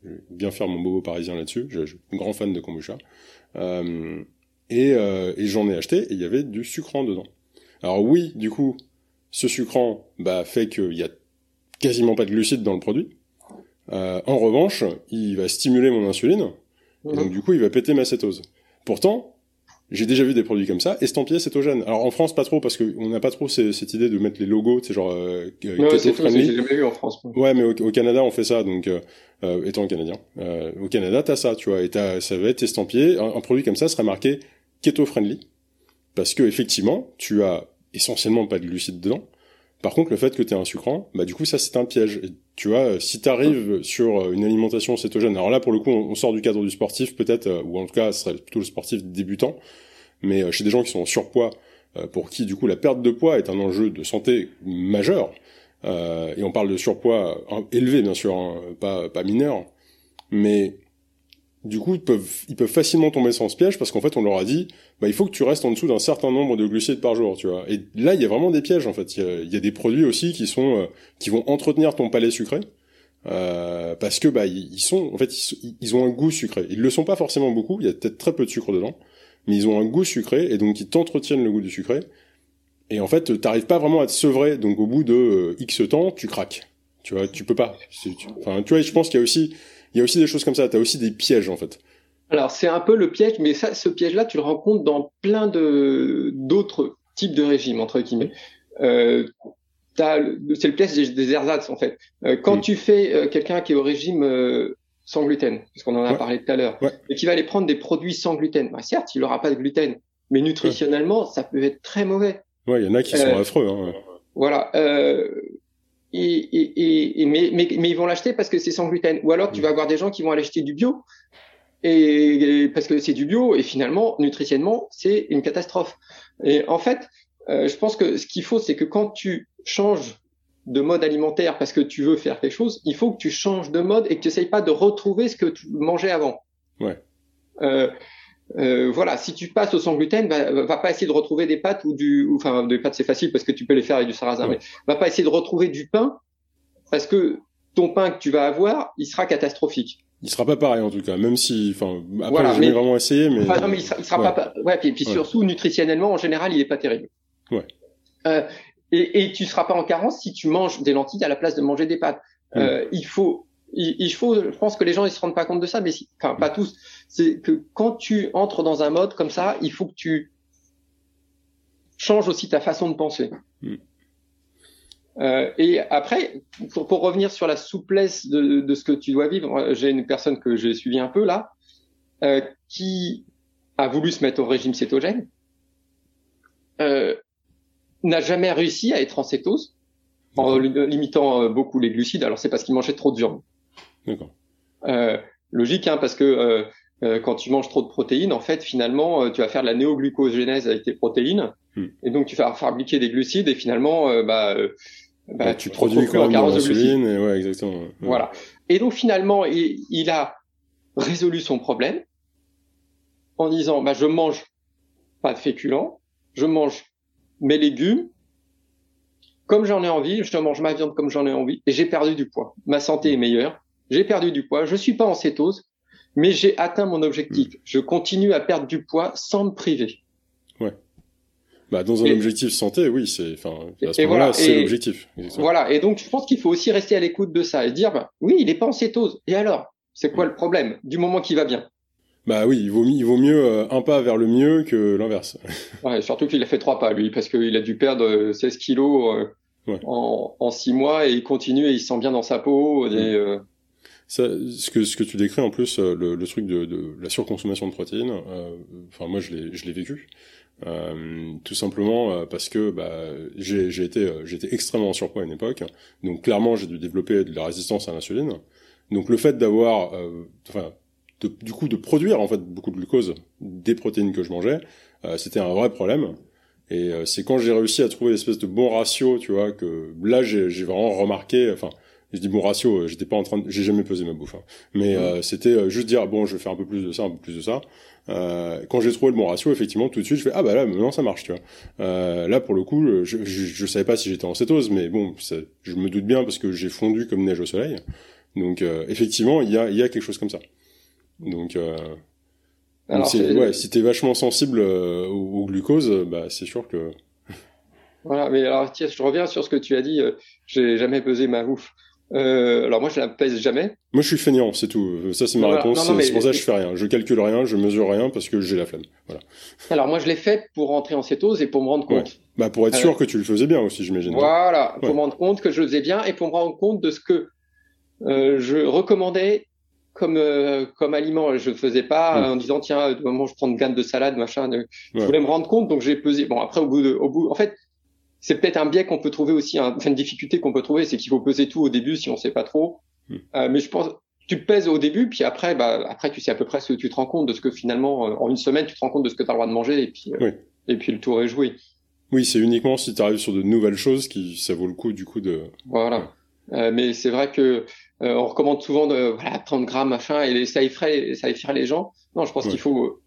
vais bien faire mon bobo parisien là-dessus. Je, suis un grand fan de kombucha. Euh, et, et j'en ai acheté et il y avait du sucrant dedans. Alors oui, du coup, ce sucrant bah, fait qu'il y a quasiment pas de glucides dans le produit. Euh, en revanche, il va stimuler mon insuline, et donc du coup, il va péter ma cétose. Pourtant, j'ai déjà vu des produits comme ça, estampillés cétogènes. Alors en France, pas trop, parce qu'on n'a pas trop cette idée de mettre les logos, c'est genre euh, keto friendly. J'ai jamais vu en France. Ouais, mais au, Canada, on fait ça, donc euh, euh étant canadien, euh, au Canada, t'as ça, tu vois, et ça va être estampillé. Un, un, produit comme ça sera marqué keto friendly, parce que effectivement, tu as essentiellement pas de glucides dedans. Par contre, le fait que tu aies un sucrant, bah du coup ça c'est un piège. Et tu vois, si tu arrives sur euh, une alimentation cétogène, alors là pour le coup on, sort du cadre du sportif peut-être, euh, ou en tout cas ce serait plutôt le sportif débutant, mais euh, chez des gens qui sont en surpoids, pour qui du coup la perte de poids est un enjeu de santé majeur, et on parle de surpoids élevé bien sûr, hein, pas, pas mineur, mais du coup, ils peuvent, ils peuvent facilement tomber sans ce piège parce qu'en fait, on leur a dit, bah, il faut que tu restes en dessous d'un certain nombre de glucides par jour, tu vois. Et là, il y a vraiment des pièges, en fait. Il y a, des produits aussi qui sont, euh, qui vont entretenir ton palais sucré. Euh, parce que bah ils sont en fait ils, ont un goût sucré. Ils le sont pas forcément beaucoup, il y a peut-être très peu de sucre dedans, mais ils ont un goût sucré et donc ils t'entretiennent le goût du sucré. Et en fait, t'arrives pas vraiment à te sevrer, donc au bout de euh, X temps, tu craques. Tu vois, tu peux pas. Enfin, tu vois, je pense qu'il y a aussi il y a aussi des choses comme ça. Tu as aussi des pièges, en fait. Alors, c'est un peu le piège, mais ça, ce piège-là, tu le rencontres dans plein de d'autres types de régimes, entre guillemets. Euh, c'est le piège des, des ersatz, en fait. Euh, quand tu fais euh, quelqu'un qui est au régime euh, sans gluten, parce qu'on en a parlé tout à l'heure, et qui va aller prendre des produits sans gluten, bah, certes, il n'aura pas de gluten, mais nutritionnellement, ça peut être très mauvais. Ouais, il y en a qui sont affreux. Hein. Voilà. Euh, et, et, mais, mais, mais, ils vont l'acheter parce que c'est sans gluten. Ou alors tu vas avoir des gens qui vont aller acheter du bio et parce que c'est du bio et finalement nutritionnellement c'est une catastrophe. Et en fait, euh, je pense que ce qu'il faut c'est que quand tu changes de mode alimentaire parce que tu veux faire quelque chose, il faut que tu changes de mode et que tu n'essayes pas de retrouver ce que tu mangeais avant. Ouais. Euh, euh, voilà, si tu passes au sans gluten, bah, va pas essayer de retrouver des pâtes ou du, enfin des pâtes c'est facile parce que tu peux les faire avec du sarrasin, mais va pas essayer de retrouver du pain parce que ton pain que tu vas avoir, il sera catastrophique. Il sera pas pareil en tout cas, même si, enfin, après voilà, j'ai vraiment essayé, mais. non, mais il sera, il sera pas, ouais, puis, puis surtout nutritionnellement en général, il est pas terrible. Ouais. Euh, et, et tu seras pas en carence si tu manges des lentilles à la place de manger des pâtes. Euh, il faut, il, faut, je pense que les gens ils se rendent pas compte de ça, mais enfin pas tous. C'est que quand tu entres dans un mode comme ça, il faut que tu changes aussi ta façon de penser. Mm. Euh, et après, pour, pour, revenir sur la souplesse de, de, ce que tu dois vivre, j'ai une personne que j'ai suivi un peu là, euh, qui a voulu se mettre au régime cétogène, euh, n'a jamais réussi à être en cétose en limitant euh, beaucoup les glucides. Alors c'est parce qu'il mangeait trop de viande. D'accord. Euh, logique, hein, parce que euh, euh, quand tu manges trop de protéines, en fait, finalement, euh, tu vas faire de la néoglucogénèse avec tes protéines, hmm. et donc tu vas fabriquer des glucides, et finalement, bah, bah, tu, produis quand même de l'insuline, et ouais, exactement. Voilà. Et donc finalement, il, il, a résolu son problème en disant, bah, je mange pas de féculents, je mange mes légumes, comme j'en ai envie, je mange ma viande comme j'en ai envie, et j'ai perdu du poids. Ma santé est meilleure, j'ai perdu du poids, je suis pas en cétose, mais j'ai atteint mon objectif. Hmm. Je continue à perdre du poids sans me priver. Ouais. Bah, dans un objectif santé, oui, c'est, enfin, à ce moment-là, c'est l'objectif. Voilà. Et donc, je pense qu'il faut aussi rester à l'écoute de ça et dire, bah, oui, il est pas en cétose. Et alors? C'est quoi hmm. le problème? Du moment qu'il va bien. Bah oui, il vaut, il vaut mieux euh, un pas vers le mieux que l'inverse. ouais, surtout qu'il a fait trois pas, lui, parce qu'il a dû perdre 16 euh, kilos euh, en, en six mois et il continue et il se sent bien dans sa peau. Et, hmm. Ça, ce que ce que tu décris en plus, euh, le, le truc de, de, la surconsommation de protéines. Euh, enfin, moi, je l'ai je l'ai vécu. Euh, tout simplement euh, parce que bah, j'ai j'ai été j'étais extrêmement en surpoids à une époque. Donc clairement, j'ai dû développer de la résistance à l'insuline. Donc le fait d'avoir, enfin, du coup de produire en fait beaucoup de glucose des protéines que je mangeais, c'était un vrai problème. Et c'est quand j'ai réussi à trouver l'espèce de bon ratio, tu vois, que là j'ai vraiment remarqué, enfin je dis bon ratio, euh, j'étais pas en train, de... j'ai jamais pesé ma bouffe, hein. mais euh, c'était euh, juste dire bon, je vais faire un peu plus de ça, un peu plus de ça. Euh, quand j'ai trouvé le bon ratio, effectivement, tout de suite, je fais ah bah là, maintenant ça marche, tu vois. Euh, là, pour le coup, je, je, je savais pas si j'étais en cétose, mais bon, ça, je me doute bien parce que j'ai fondu comme neige au soleil. Donc effectivement, il y a, y a quelque chose comme ça. Donc, Alors, ouais, si t'es vachement sensible au, au, glucose, bah c'est sûr que. Voilà, mais alors tiens, je reviens sur ce que tu as dit. j'ai jamais pesé ma bouffe. Euh, alors moi je la pèse jamais. Moi je suis feignant, c'est tout. Ça c'est ma réponse. C'est pour ça que je fais rien. Je calcule rien, je mesure rien parce que j'ai la flemme. Voilà. Alors moi je l'ai fait pour rentrer en cétose et pour me rendre compte. Bah pour être sûr euh, que tu le faisais bien aussi, j'imagine. Voilà, pour me rendre compte que je le faisais bien et pour me rendre compte de ce que euh, je recommandais comme comme aliment. Je faisais pas en disant tiens, de moment je prends une gamme de salade machin. Je voulais me rendre compte donc j'ai pesé. Bon après au bout de au bout en fait c'est peut-être un biais qu'on peut trouver aussi, hein, enfin une difficulté qu'on peut trouver, c'est qu'il faut peser tout au début si on sait pas trop. Hmm. Euh, mais je pense, tu pèses au début, puis après, bah, après tu sais à peu près ce que tu te rends compte de ce que finalement, euh, en une semaine, tu te rends compte de ce que tu as le droit de manger, et puis, euh, et puis le tour est joué. Oui, c'est uniquement si tu arrives sur de nouvelles choses qui ça vaut le coup du coup de. Voilà. mais c'est vrai que on recommande souvent de voilà 30 grammes machin et ça effraie ça effraie les gens. Non, je pense qu'il faut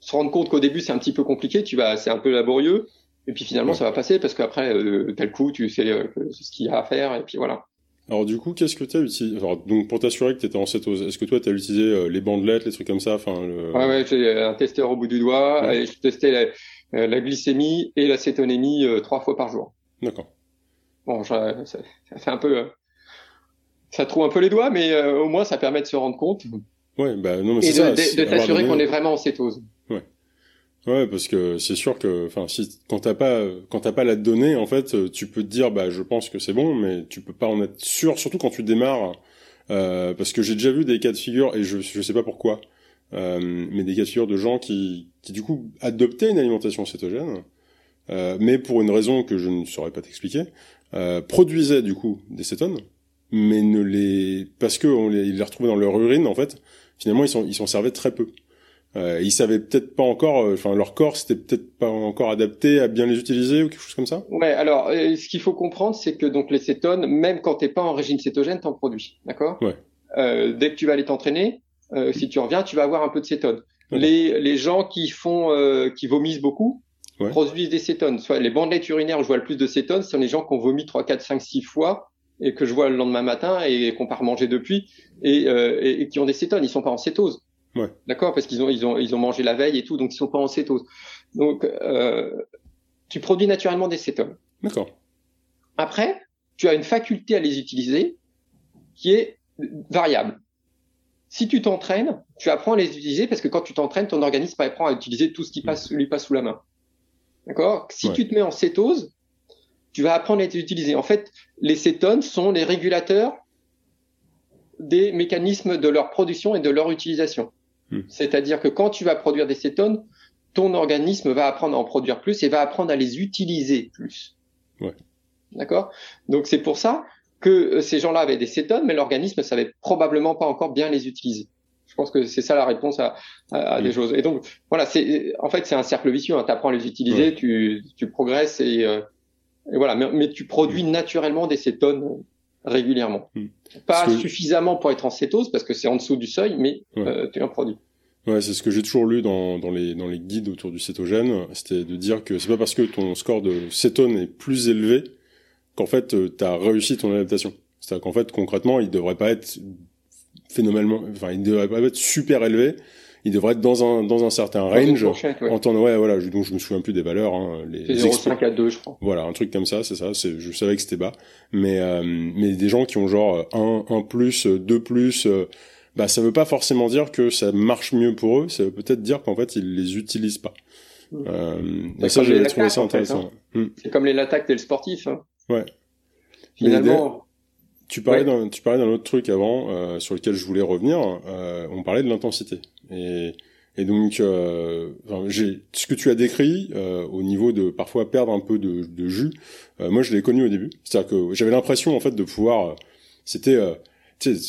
se rendre compte qu'au début c'est un petit peu compliqué, tu vas c'est un peu laborieux. Et puis finalement, ça va passer parce qu'après, euh, tel coup, tu sais euh, ce qu'il y a à faire et puis voilà. Alors du coup, qu'est-ce que tu as utilisé Alors, donc pour t'assurer que tu étais en cétose, est-ce que toi tu as utilisé euh, les bandelettes, les trucs comme ça enfin le... Ouais ouais, j'ai un testeur au bout du doigt et je testais la, euh, la glycémie et la cétonémie trois fois par jour. D'accord. Bon, ça, ça, fait un peu ça trouve un peu les doigts mais au moins ça permet de se rendre compte. Ouais, bah non mais c'est ça. Et de, de t'assurer qu'on est vraiment en cétose. Ouais. Parce que c'est sûr que, enfin, si quand t'as pas, quand t'as pas la donnée, en fait, tu peux te dire, bah, je pense que c'est bon, mais tu peux pas en être sûr, surtout quand tu démarres, euh, parce que j'ai déjà vu des cas de figure et je, je sais pas pourquoi, euh, mais des cas de figure de gens qui, qui du coup adoptaient une alimentation cétogène, euh, mais pour une raison que je ne saurais pas t'expliquer, euh, produisaient du coup des cétones, mais ne les, parce que on les, ils les retrouvaient dans leur urine, en fait, finalement ils s'en servaient très peu. Euh, ils savaient peut-être pas encore, euh, enfin leur corps c'était peut-être pas encore adapté à bien les utiliser ou quelque chose comme ça. Ouais, alors euh, ce qu'il faut comprendre c'est que donc les cétones, même quand t'es pas en régime cétogène, t'en produis, d'accord? Ouais. Euh, dès que tu vas aller t'entraîner, euh, si tu reviens, tu vas avoir un peu de cétones. Les les gens qui font, qui vomissent beaucoup, ouais. produisent des cétones. Soit les bandelettes urinaires où je vois le plus de cétones, ce sont les gens qui ont vomi 3, 4, 5, 6 fois et que je vois le lendemain matin et qu'on pas remangé depuis et, et, et qui ont des cétones. Ils sont pas en cétose. Ouais. D'accord Parce qu'ils ont, ils ont, ils ont mangé la veille et tout, donc ils sont pas en cétose. Donc, euh, tu produis naturellement des cétones. D'accord. Après, tu as une faculté à les utiliser qui est variable. Si tu t'entraînes, tu apprends à les utiliser parce que quand tu t'entraînes, ton organisme apprend à utiliser tout ce qui passe, lui passe sous la main. D'accord? Si ouais. tu te mets en cétose, tu vas apprendre à les utiliser. En fait, les cétones sont les régulateurs des mécanismes de leur production et de leur utilisation. Hmm. C'est-à-dire que quand tu vas produire des cétones, ton organisme va apprendre à en produire plus et va apprendre à les utiliser plus. Ouais. D'accord? Donc c'est pour ça que euh, ces gens-là avaient des cétones, mais l'organisme ne savait probablement pas encore bien les utiliser. Je pense que c'est ça la réponse à, à, à mmh. des choses. Et donc voilà, c'est en fait c'est un cercle vicieux. Hein. Tu apprends à les utiliser, ouais. tu, tu progresses et, euh, et voilà. Mais, mais, tu produis naturellement des cétones régulièrement. Mmh. Pas que... suffisamment pour être en cétose parce que c'est en dessous du seuil, mais ouais. euh, tu en produis. Ouais, c'est ce que j'ai toujours lu dans, dans, les, dans les guides autour du cétogène, c'était de dire que c'est pas parce que ton score de cétone est plus élevé qu'en fait euh, tu as réussi ton adaptation. C'est-à-dire qu'en fait concrètement, il devrait pas être phénoménalement, enfin il devrait pas être super élevé, il devrait être dans un dans un certain range ouais. en temps ouais voilà, donc je me souviens plus des valeurs hein, les 0,5 à 2 je crois. Voilà, un truc comme ça, c'est ça, c'est je savais que c'était bas, mais euh, mais des gens qui ont genre 1 1 plus, 2 plus euh, bah ça veut pas forcément dire que ça marche mieux pour eux, ça veut peut-être dire qu'en fait ils les utilisent pas. Mmh. Euh, et ça j'avais trouvé ça intéressant. En fait, hein. mmh. C'est comme les l'attaque et le sportif. Hein. Ouais. Finalement. Tu parlais ouais. d'un tu parlais d'un autre truc avant euh, sur lequel je voulais revenir. Euh, on parlait de l'intensité et donc euh, ce que tu as décrit euh, au niveau de parfois perdre un peu de, jus. Euh, moi je l'ai connu au début, c'est-à-dire que j'avais l'impression en fait de pouvoir c'était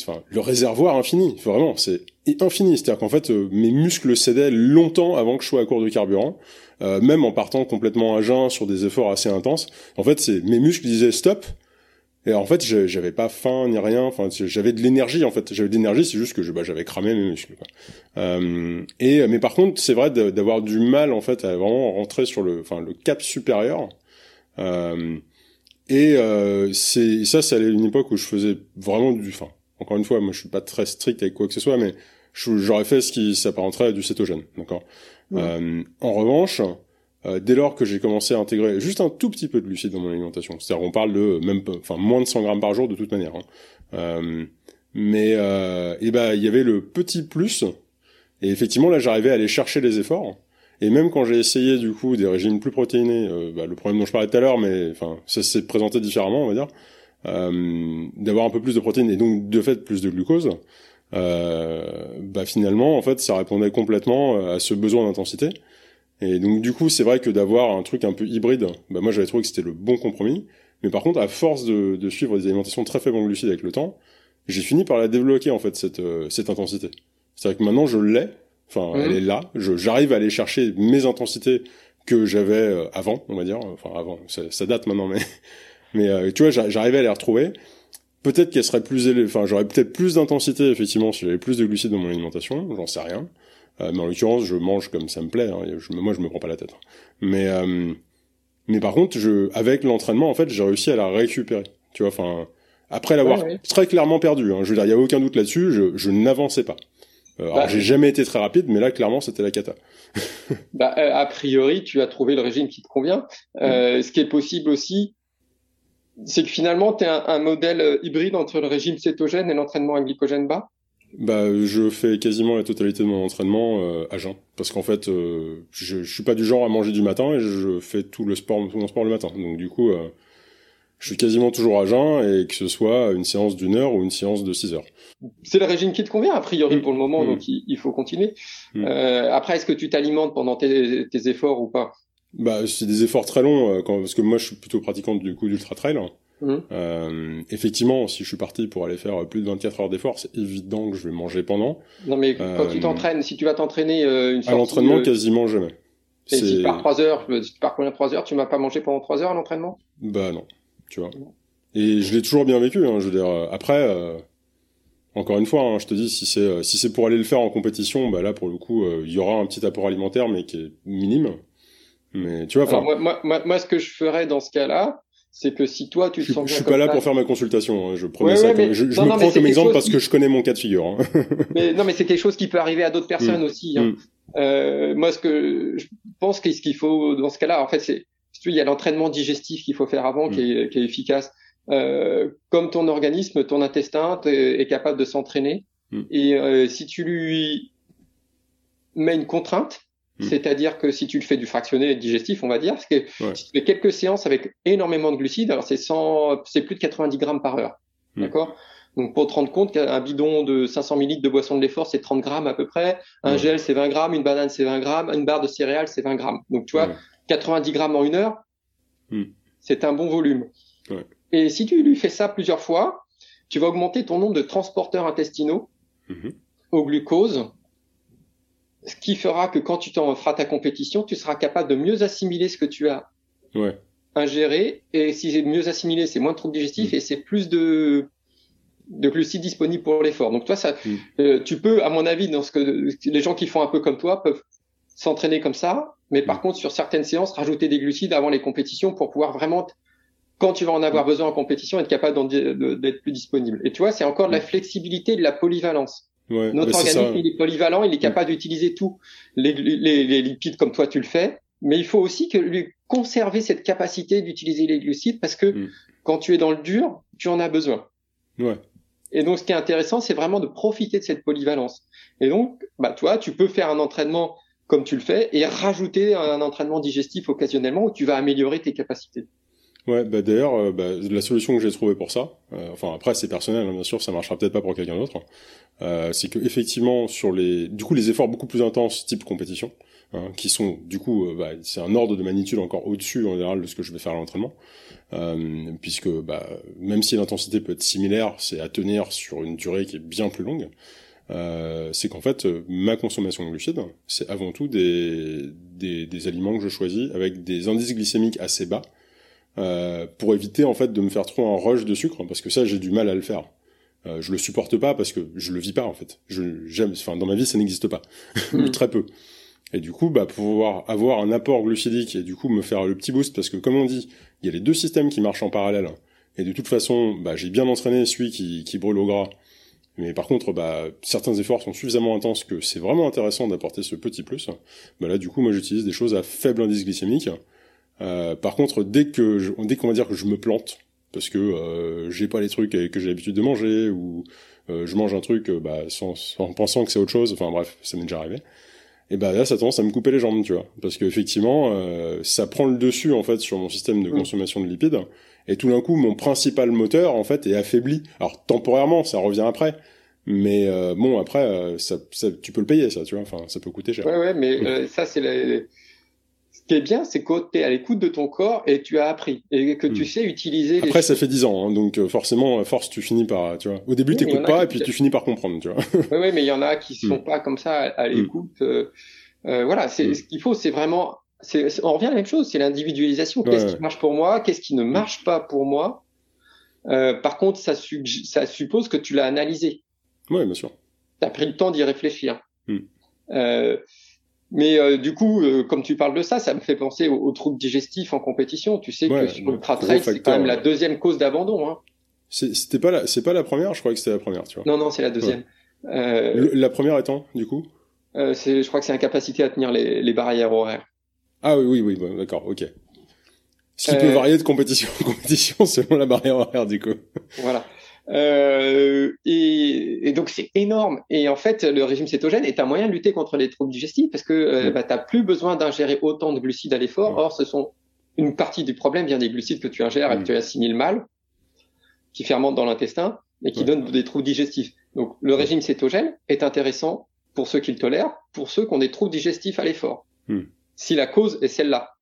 enfin, le réservoir infini, vraiment, c'est infini. C'est-à-dire qu'en fait, mes muscles cédaient longtemps avant que je sois à court de carburant, même en partant complètement à jeun sur des efforts assez intenses. En fait, mes muscles disaient stop. Et en fait, j'avais pas faim ni rien. Enfin, j'avais de l'énergie. En fait, j'avais de l'énergie. C'est juste que bah, j'avais cramé mes muscles. Quoi. Euh, et mais par contre, c'est vrai d'avoir du mal en fait à vraiment rentrer sur le, enfin, le cap supérieur. Euh, et euh, c'est ça, c'est une époque où je faisais vraiment du, enfin, encore une fois, moi je suis pas très strict avec quoi que ce soit, mais j'aurais fait ce qui s'apparenterait à du cétogène, d'accord? Euh, en revanche, euh, dès lors que j'ai commencé à intégrer juste un tout petit peu de glucides dans mon alimentation, c'est-à-dire on parle de même, enfin moins de 100 grammes par jour de toute manière, hein, euh, mais euh, et ben il y avait le petit plus, et effectivement là j'arrivais à aller chercher les efforts. Et même quand j'ai essayé du coup des régimes plus protéinés, euh, bah, le problème dont je parlais tout à l'heure, mais enfin ça s'est présenté différemment, on va dire d'avoir un peu plus de protéines et donc de fait plus de glucose, euh, bah finalement en fait ça répondait complètement à ce besoin d'intensité. Et donc du coup c'est vrai que d'avoir un truc un peu hybride, bah moi j'avais trouvé que c'était le bon compromis. Mais par contre à force de, de suivre des alimentations très faibles en glucides avec le temps, j'ai fini par la débloquer en fait cette euh, cette intensité. C'est-à-dire que maintenant je l'ai, enfin elle est là, j'arrive à aller chercher mes intensités que j'avais euh, avant, on va dire, enfin avant, ça, ça date maintenant, mais mais euh, tu vois, j'arrivais à les retrouver. Peut-être qu'elle serait plus élevée, enfin j'aurais peut-être plus d'intensité effectivement si j'avais plus de glucides dans mon alimentation, j'en sais rien. Euh, mais en l'occurrence, je mange comme ça me plaît. Hein, je, moi, je me prends pas la tête. Hein. Mais euh, mais par contre, je avec l'entraînement, en fait, j'ai réussi à la récupérer. Tu vois, enfin après l'avoir très clairement perdu. Hein, je veux dire, il y a aucun doute là-dessus. Je, je n'avançais pas. Euh, bah, alors j'ai jamais été très rapide, mais là clairement c'était la cata. bah, a priori, tu as trouvé le régime qui te convient. Euh, Ce qui est possible aussi, c'est que finalement, tu es un, modèle euh, hybride entre le régime cétogène et l'entraînement à glycogène bas bah, je fais quasiment la totalité de mon entraînement euh, à jeun, parce qu'en fait, euh, je, je suis pas du genre à manger du matin et je fais tout le sport, tout mon sport le matin. Donc du coup, je suis quasiment toujours à jeun et que ce soit une séance d'une heure ou une séance de six heures. C'est le régime qui te convient a priori mmh. pour le moment, mmh. donc il, faut continuer. Mmh. après, est-ce que tu t'alimentes pendant tes, tes efforts ou pas? Bah, c'est des efforts très longs, euh, quand, parce que moi, je suis plutôt pratiquant du coup d'ultra trail. Mmh. Euh, effectivement, si je suis parti pour aller faire plus de 24 heures d'efforts, c'est évident que je vais manger pendant. Non, mais quand tu euh, t'entraînes, si tu vas t'entraîner euh, une sortie, À l'entraînement, quasiment jamais. Et si tu pars 3 heures, si tu pars combien 3 heures, tu m'as pas mangé pendant 3 heures à l'entraînement? Bah non, tu vois. Et je l'ai toujours bien vécu, hein, je veux dire. Après, encore une fois, hein, je te dis, si c'est si c'est pour aller le faire en compétition, bah là, pour le coup, il y aura un petit apport alimentaire, mais qui est minime. Mais tu vois, enfin. Moi, moi, moi, ce que je ferais dans ce cas-là, c'est que si toi tu te sens je suis pas là pour faire ma consultation hein, je promets ça je, je me prends comme exemple parce que je connais mon cas de figure hein. mais non mais c'est quelque chose qui peut arriver à d'autres personnes mm. aussi hein. Mm. Euh, moi ce que je pense que ce qu'il faut dans ce cas-là en fait c'est il y a l'entraînement digestif qu'il faut faire avant qui, est, mm. qui, est, efficace euh, comme ton organisme ton intestin est capable de s'entraîner et euh, si tu lui mets une contrainte Hmm. C'est-à-dire que si tu le fais du fractionné digestif, on va dire, parce que si tu fais quelques séances avec énormément de glucides, alors c'est 100, c'est plus de 90 grammes par heure, hmm. d'accord? Donc pour te rendre compte qu'un bidon de 500 ml de boisson de l'effort, c'est 30 grammes à peu près. Un gel, c'est 20 grammes. Une banane, c'est 20 grammes. Une barre de céréales, c'est 20 grammes. Donc tu vois, 90 grammes en une heure, hmm. c'est un bon volume. Et si tu lui fais ça plusieurs fois, tu vas augmenter ton nombre de transporteurs intestinaux au glucose ce qui fera que quand tu t'en feras ta compétition, tu seras capable de mieux assimiler ce que tu as ouais. ingéré. Et si c'est mieux assimilé, c'est moins de troubles digestifs mm. et c'est plus de de glucides disponibles pour l'effort. Donc toi, ça, mm. euh, tu peux, à mon avis, dans ce que les gens qui font un peu comme toi peuvent s'entraîner comme ça, mais par mm. contre sur certaines séances, rajouter des glucides avant les compétitions pour pouvoir vraiment, quand tu vas en avoir besoin en compétition, être capable d'être plus disponible. Et tu vois, c'est encore de la flexibilité, de la polyvalence. Notre organisme, il est polyvalent, il est capable d'utiliser tous les, les, les, lipides comme toi tu le fais, mais il faut aussi que lui conserver cette capacité d'utiliser les glucides parce que mm. quand tu es dans le dur, tu en as besoin. Ouais. Et donc, ce qui est intéressant, c'est vraiment de profiter de cette polyvalence. Et donc, bah, toi, tu peux faire un entraînement comme tu le fais et rajouter un entraînement digestif occasionnellement où tu vas améliorer tes capacités. Ouais, bah d'ailleurs, euh, bah, la solution que j'ai trouvée pour ça, euh, enfin après c'est personnel, hein, bien sûr, ça marchera peut-être pas pour quelqu'un d'autre, euh, c'est que effectivement sur les, du coup les efforts beaucoup plus intenses type compétition, hein, qui sont du coup, bah, c'est un ordre de magnitude encore au-dessus en général de ce que je vais faire à l'entraînement, puisque bah, même si l'intensité peut être similaire, c'est à tenir sur une durée qui est bien plus longue. c'est qu'en fait ma consommation de glucides, c'est avant tout des, des, des aliments que je choisis avec des indices glycémiques assez bas euh, pour éviter en fait de me faire trop un rush de sucre parce que ça j'ai du mal à le faire. Euh, je le supporte pas parce que je le vis pas en fait. Je j'aime enfin dans ma vie ça n'existe pas ou très peu. Et du coup bah pouvoir avoir un apport glucidique et du coup me faire le petit boost parce que comme on dit, il y a les deux systèmes qui marchent en parallèle. Et de toute façon, bah j'ai bien entraîné celui qui qui brûle au gras. Mais par contre, bah, certains efforts sont suffisamment intenses que c'est vraiment intéressant d'apporter ce petit plus. Bah là, du coup, moi, j'utilise des choses à faible indice glycémique, euh, par contre, dès que je, dès qu'on va dire que je me plante parce que euh, j'ai pas les trucs que j'ai l'habitude de manger ou euh, je mange un truc euh, bah, sans, en pensant que c'est autre chose, enfin bref, ça m'est déjà arrivé. Et bah là, ça tendance à me couper les jambes, tu vois, parce que effectivement, euh, ça prend le dessus en fait sur mon système de mm. consommation de lipides, et tout d'un coup, mon principal moteur en fait est affaibli. Alors temporairement, ça revient après, mais euh, bon après, ça, ça, tu peux le payer, ça, tu vois, enfin, ça peut coûter cher. Ouais, ouais, mais ça c'est ce qui est bien, c'est que tu es à l'écoute de ton corps et tu as appris et que tu hmm. sais utiliser. Après, ça fait dix ans, hein, donc euh, forcément, à force, tu finis par, tu vois. Au début, tu t'écoutes pas et puis tu finis par comprendre, tu vois. oui, oui, mais il y en a qui sont hmm. pas comme ça à, hmm. l'écoute. Euh, euh, voilà, c'est ce qu'il faut, c'est vraiment, on revient à la même chose, c'est l'individualisation. Qu'est-ce qui marche pour moi Qu'est-ce qui ne marche pas pour moi Par contre, ça, ça suppose que tu l'as analysé. Oui, bien sûr. Tu as pris le temps d'y réfléchir. Euh, mais euh, du coup, euh, comme tu parles de ça, ça me fait penser aux, troubles digestifs en compétition. Tu sais que sur le trail, c'est quand même la deuxième cause d'abandon. Hein. C'était pas la, c'est pas la première. Je croyais que c'était la première, tu vois. Non, non, c'est la deuxième. Euh, la première étant, du coup? C'est, Je crois que c'est incapacité à tenir les, les barrières horaires. Ah oui, oui, oui, d'accord, ok. Ce qui peut varier de compétition en compétition selon la barrière horaire, du coup. Voilà. Euh, et, et, donc c'est énorme. Et en fait, le régime cétogène est un moyen de lutter contre les troubles digestifs parce que euh, bah, tu n'as plus besoin d'ingérer autant de glucides à l'effort. Or, ce sont une partie du problème vient des glucides que tu ingères et que tu assimiles mal, qui fermentent dans l'intestin et qui donnent des troubles digestifs. Donc le régime cétogène est intéressant pour ceux qui le tolèrent, pour ceux qui ont des troubles digestifs à l'effort. Hmm. Si la cause est celle-là.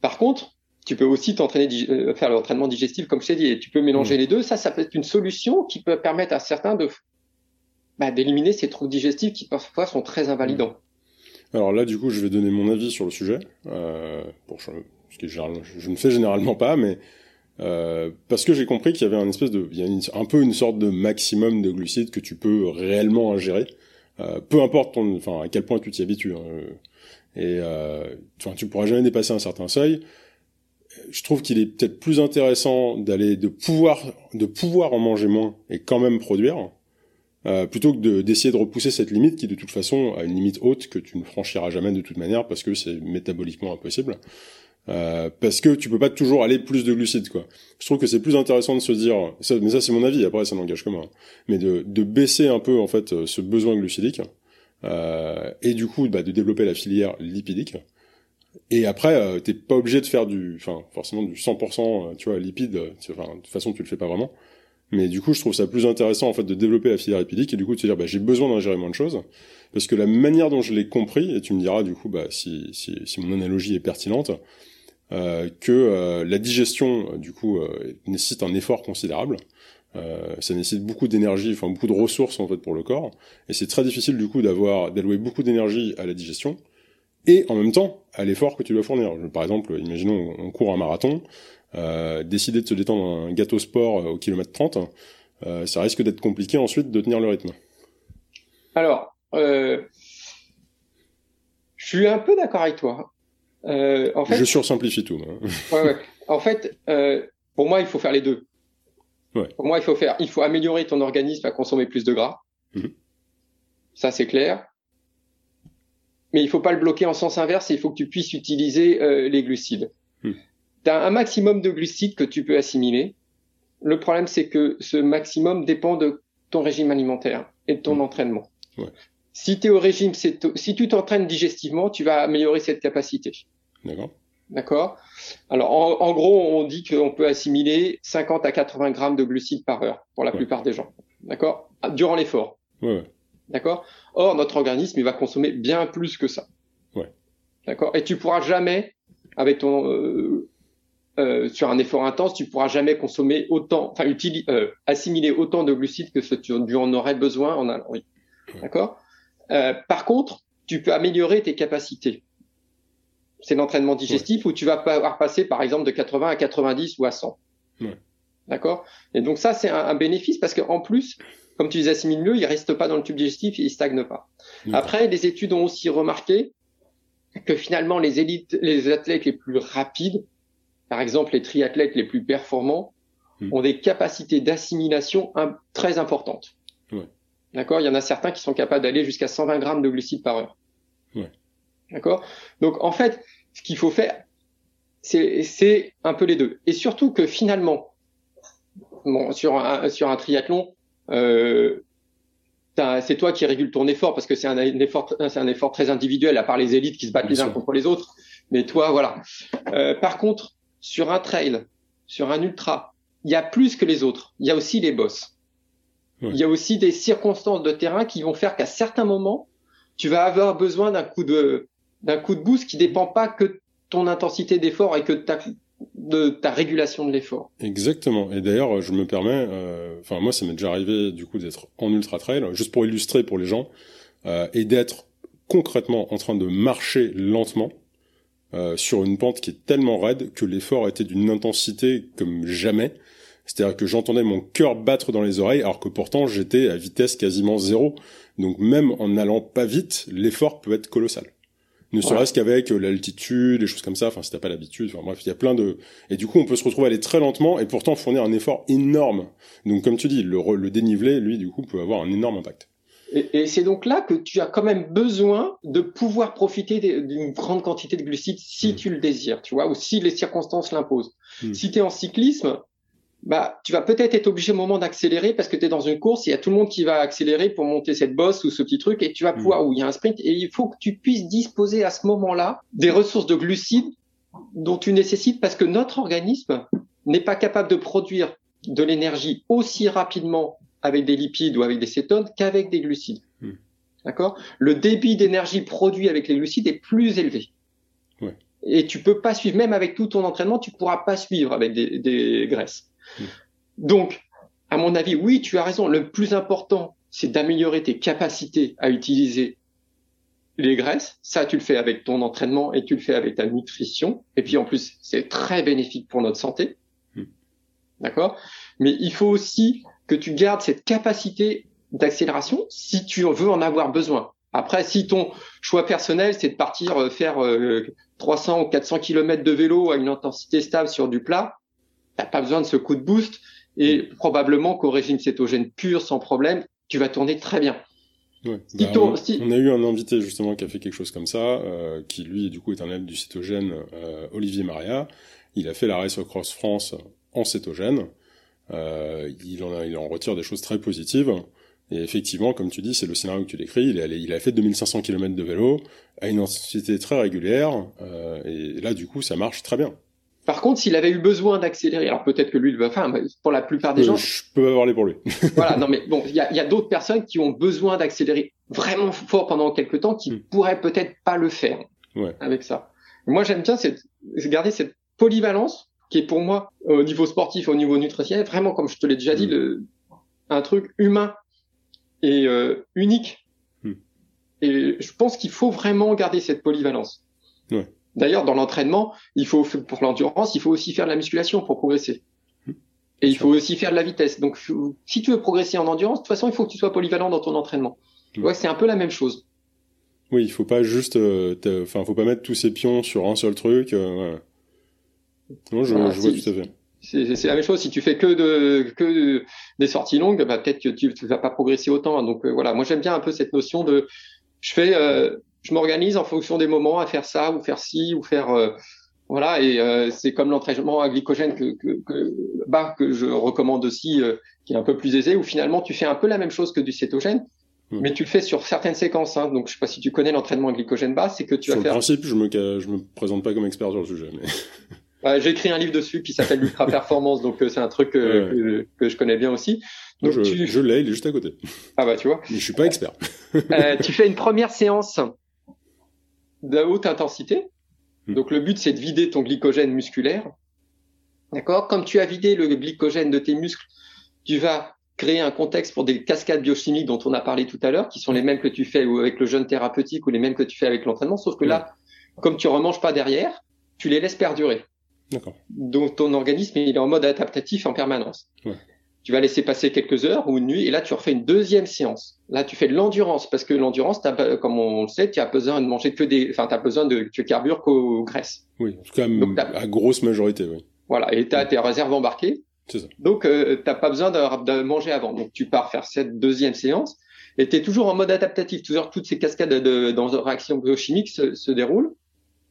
Par contre, tu peux aussi t'entraîner, euh, faire l'entraînement digestif, comme je t'ai dit, et tu peux mélanger mm. les deux. Ça, ça peut être une solution qui peut permettre à certains de bah, d'éliminer ces troubles digestifs qui parfois sont très invalidants. Mm. Alors là, du coup, je vais donner mon avis sur le sujet, euh, pour ce que je, je, ne fais généralement pas, mais euh, parce que j'ai compris qu'il y avait un espèce de, il y a un peu une sorte de maximum de glucides que tu peux réellement ingérer, peu importe ton, enfin à quel point tu t'y habitues. Hein, et enfin, tu pourras jamais dépasser un certain seuil je trouve qu'il est peut-être plus intéressant d'aller de pouvoir de pouvoir en manger moins et quand même produire euh, plutôt que d'essayer de repousser cette limite qui de toute façon a une limite haute que tu ne franchiras jamais de toute manière parce que c'est métaboliquement impossible euh, parce que tu peux pas toujours aller plus de glucides quoi. Je trouve que c'est plus intéressant de se dire ça, mais ça c'est mon avis après ça n'engage que moi mais de, de baisser un peu en fait ce besoin glucidique euh, et du coup bah, de développer la filière lipidique et après, euh, t'es pas obligé de faire du, enfin, forcément du 100%, euh, tu vois, lipide. Euh, enfin, de toute façon, tu le fais pas vraiment. Mais du coup, je trouve ça plus intéressant en fait de développer la filière lipidique et du coup de se dire, bah, j'ai besoin d'ingérer moins de choses, parce que la manière dont je l'ai compris, et tu me diras du coup, bah, si si, si mon analogie est pertinente, euh, que euh, la digestion, du coup, nécessite un effort considérable. ça nécessite beaucoup d'énergie, enfin beaucoup de ressources en fait pour le corps, et c'est très difficile du coup d'avoir d'allouer beaucoup d'énergie à la digestion et en même temps à l'effort que tu dois fournir. Par exemple, imaginons on court un marathon, euh, décider de se détendre un gâteau sport euh, au kilomètre 30, euh, ça risque d'être compliqué ensuite de tenir le rythme. Alors, euh, je suis un peu d'accord avec toi. En fait, je sursimplifie tout. ouais, ouais. En fait, pour moi, il faut faire les deux. Ouais. Pour moi, il faut faire, il faut améliorer ton organisme à consommer plus de gras. Mhm. Ça, c'est clair mais il faut pas le bloquer en sens inverse, il faut que tu puisses utiliser euh, les glucides. Hmm. Tu as un maximum de glucides que tu peux assimiler. Le problème, c'est que ce maximum dépend de ton régime alimentaire et de ton hmm. entraînement. Ouais. Si tu es au régime, si tu t'entraînes digestivement, tu vas améliorer cette capacité. D'accord. D'accord? Alors, en, gros, on dit qu'on peut assimiler 50 à 80 grammes de glucides par heure pour la plupart des gens. D'accord? Durant l'effort. Ouais. D'accord? Or, notre organisme, il va consommer bien plus que ça. Ouais. D'accord? Et tu pourras jamais, avec ton, euh, euh, sur un effort intense, tu pourras jamais consommer autant, enfin, euh, assimiler autant de glucides que ce que tu en aurais besoin en allant. Oui. D'accord? Euh, Par contre, tu peux améliorer tes capacités c'est l'entraînement digestif où tu vas pouvoir passer par exemple de 80 à 90 ou à 100. D'accord? Et donc ça c'est un, bénéfice parce qu'en plus, comme tu les assimiles mieux, ils restent pas dans le tube digestif et ils stagnent pas. Après, les études ont aussi remarqué que finalement les élites, les athlètes les plus rapides, par exemple les triathlètes les plus performants, hmm. ont des capacités d'assimilation très importantes. D'accord? Il y en a certains qui sont capables d'aller jusqu'à 120 grammes de glucides par heure. Ouais. D'accord? Donc en fait, ce qu'il faut faire, c'est un peu les deux. Et surtout que finalement, bon, sur un, sur un triathlon, euh, c'est toi qui régule ton effort parce que c'est un, effort, c'est un effort très individuel à part les élites qui se battent les uns contre les autres. Mais toi, voilà. Euh, par contre, sur un trail, sur un ultra, il y a plus que les autres. Il y a aussi les boss. Il y a aussi des circonstances de terrain qui vont faire qu'à certains moments, tu vas avoir besoin d'un coup de d'un coup de boost qui dépend pas que ton intensité d'effort et que ta de ta régulation de l'effort. Exactement. Et d'ailleurs, je me permets, euh, enfin moi, ça m'est déjà arrivé du coup d'être en ultra trail, juste pour illustrer pour les gens, euh, et d'être concrètement en train de marcher lentement euh, sur une pente qui est tellement raide que l'effort était d'une intensité comme jamais. C'est-à-dire que j'entendais mon cœur battre dans les oreilles, alors que pourtant j'étais à vitesse quasiment zéro. Donc même en n'allant pas vite, l'effort peut être colossal ne serait-ce qu'avec euh, l'altitude, des choses comme ça. Enfin, si t'as pas l'habitude, enfin bref, il y a plein de. Et du coup, on peut se retrouver à aller très lentement et pourtant fournir un effort énorme. Donc, comme tu dis, le, le dénivelé, lui, du coup, peut avoir un énorme impact. Et, et c'est donc là que tu as quand même besoin de pouvoir profiter d'une grande quantité de glucides si mmh. tu le désires, tu vois, ou si les circonstances l'imposent. Mmh. Si tu es en cyclisme, bah, tu vas peut-être être obligé au moment d'accélérer parce que tu es dans une course, il y a tout le monde qui va accélérer pour monter cette bosse ou ce petit truc et tu vas mm. pouvoir, où il y a un sprint et il faut que tu puisses disposer à ce moment-là des ressources de glucides dont tu nécessites parce que notre organisme n'est pas capable de produire de l'énergie aussi rapidement avec des lipides ou avec des cétones qu'avec des glucides. Mm. D'accord? Le débit d'énergie produit avec les glucides est plus élevé. Ouais. Et tu peux pas suivre, même avec tout ton entraînement, tu pourras pas suivre avec des, des graisses. Donc, à mon avis, oui, tu as raison. Le plus important, c'est d'améliorer tes capacités à utiliser les graisses. Ça, tu le fais avec ton entraînement et tu le fais avec ta nutrition. Et puis, en plus, c'est très bénéfique pour notre santé. Hmm. D'accord? Mais il faut aussi que tu gardes cette capacité d'accélération si tu veux en avoir besoin. Après, si ton choix personnel, c'est de partir euh, faire 300 euh, ou 400 km de vélo à une intensité stable sur du plat, t'as pas besoin de ce coup de boost et mm. probablement qu'au régime cétogène pur, sans problème, tu vas tourner très bien. Ouais, bah, on, a eu un invité justement qui a fait quelque chose comme ça, euh, qui lui du coup est un élève du cétogène, euh, Olivier Maria. Il a fait la Race Cross France en cétogène. Euh, il, en a, il en retire des choses très positives. Et effectivement, comme tu dis, c'est le scénario que tu décris. Il, est il a fait 2500 km de vélo à une intensité très régulière. Euh, et là, du coup, ça marche très bien. Par contre, s'il avait eu besoin d'accélérer, alors peut-être que lui le va faire, mais pour la plupart des euh, gens. Je peux avoir les pour lui. voilà, non mais bon, il y a, y a d'autres personnes qui ont besoin d'accélérer vraiment fort pendant quelques temps, qui ne hmm. pourraient peut-être pas le faire ouais. avec ça. moi, j'aime bien cette, garder cette polyvalence qui est pour moi au niveau sportif, au niveau nutritionnel, vraiment comme je te l'ai déjà dit, hmm. le, un truc humain et euh, unique. Hmm. Et je pense qu'il faut vraiment garder cette polyvalence. Ouais. D'ailleurs, dans l'entraînement, il faut pour l'endurance, il faut aussi faire de la musculation pour progresser. Mmh. Et il faut aussi faire de la vitesse. Donc, si tu veux progresser en endurance, de toute façon, il faut que tu sois polyvalent dans ton entraînement. Mmh. Ouais, c'est un peu la même chose. Oui, il faut pas juste, euh, enfin, faut pas mettre tous ses pions sur un seul truc. Euh, Non, je, vois tout à fait. C'est la même chose. Si tu fais que de que des sorties longues, bah, peut-être que tu, ne vas pas progresser autant. Donc euh, voilà, moi j'aime bien un peu cette notion de, je fais euh, je m'organise en fonction des moments à faire ça ou faire ci ou faire euh, voilà et euh, c'est comme l'entraînement à glycogène que que que, bah, que je recommande aussi euh, qui est un peu plus aisé où finalement tu fais un peu la même chose que du cétogène Hmm. Mais tu le fais sur certaines séquences. Hein. Donc, je sais pas si tu connais l'entraînement glycogène bas, c'est que tu vas faire. Sur le principe, je me, je me présente pas comme expert sur le sujet. Mais... J'ai écrit un livre dessus qui s'appelle l'ultra performance, donc euh, c'est un truc que, que, je connais bien aussi. Donc, je, tu... je l'ai, il est juste à côté. Ah bah tu vois. Mais je suis pas expert. euh, tu fais une première séance de haute intensité. Hmm. Donc le but c'est de vider ton glycogène musculaire. D'accord? Comme tu as vidé le glycogène de tes muscles, tu vas créer un contexte pour des cascades biochimiques dont on a parlé tout à l'heure, qui sont les mêmes que tu fais avec le jeûne thérapeutique ou les mêmes que tu fais avec l'entraînement, sauf que là, comme tu remanges pas derrière, tu les laisses perdurer. D'accord. Donc ton organisme il est en mode adaptatif en permanence. Ouais. Tu vas laisser passer quelques heures ou une nuit et là tu refais une deuxième séance. Là tu fais de l'endurance parce que l'endurance, comme on le sait, tu as besoin de manger que des, enfin t'as besoin de tu carbures qu'aux graisses. Oui, en tout cas à grosse majorité, oui. Voilà, et tu as tes réserves embarquées. C'est ça. Donc euh, t'as pas besoin de, de, manger avant. Donc tu pars faire cette deuxième séance et tu es toujours en mode adaptatif. Toujours toutes ces cascades de, de, réactions biochimiques se, se déroulent.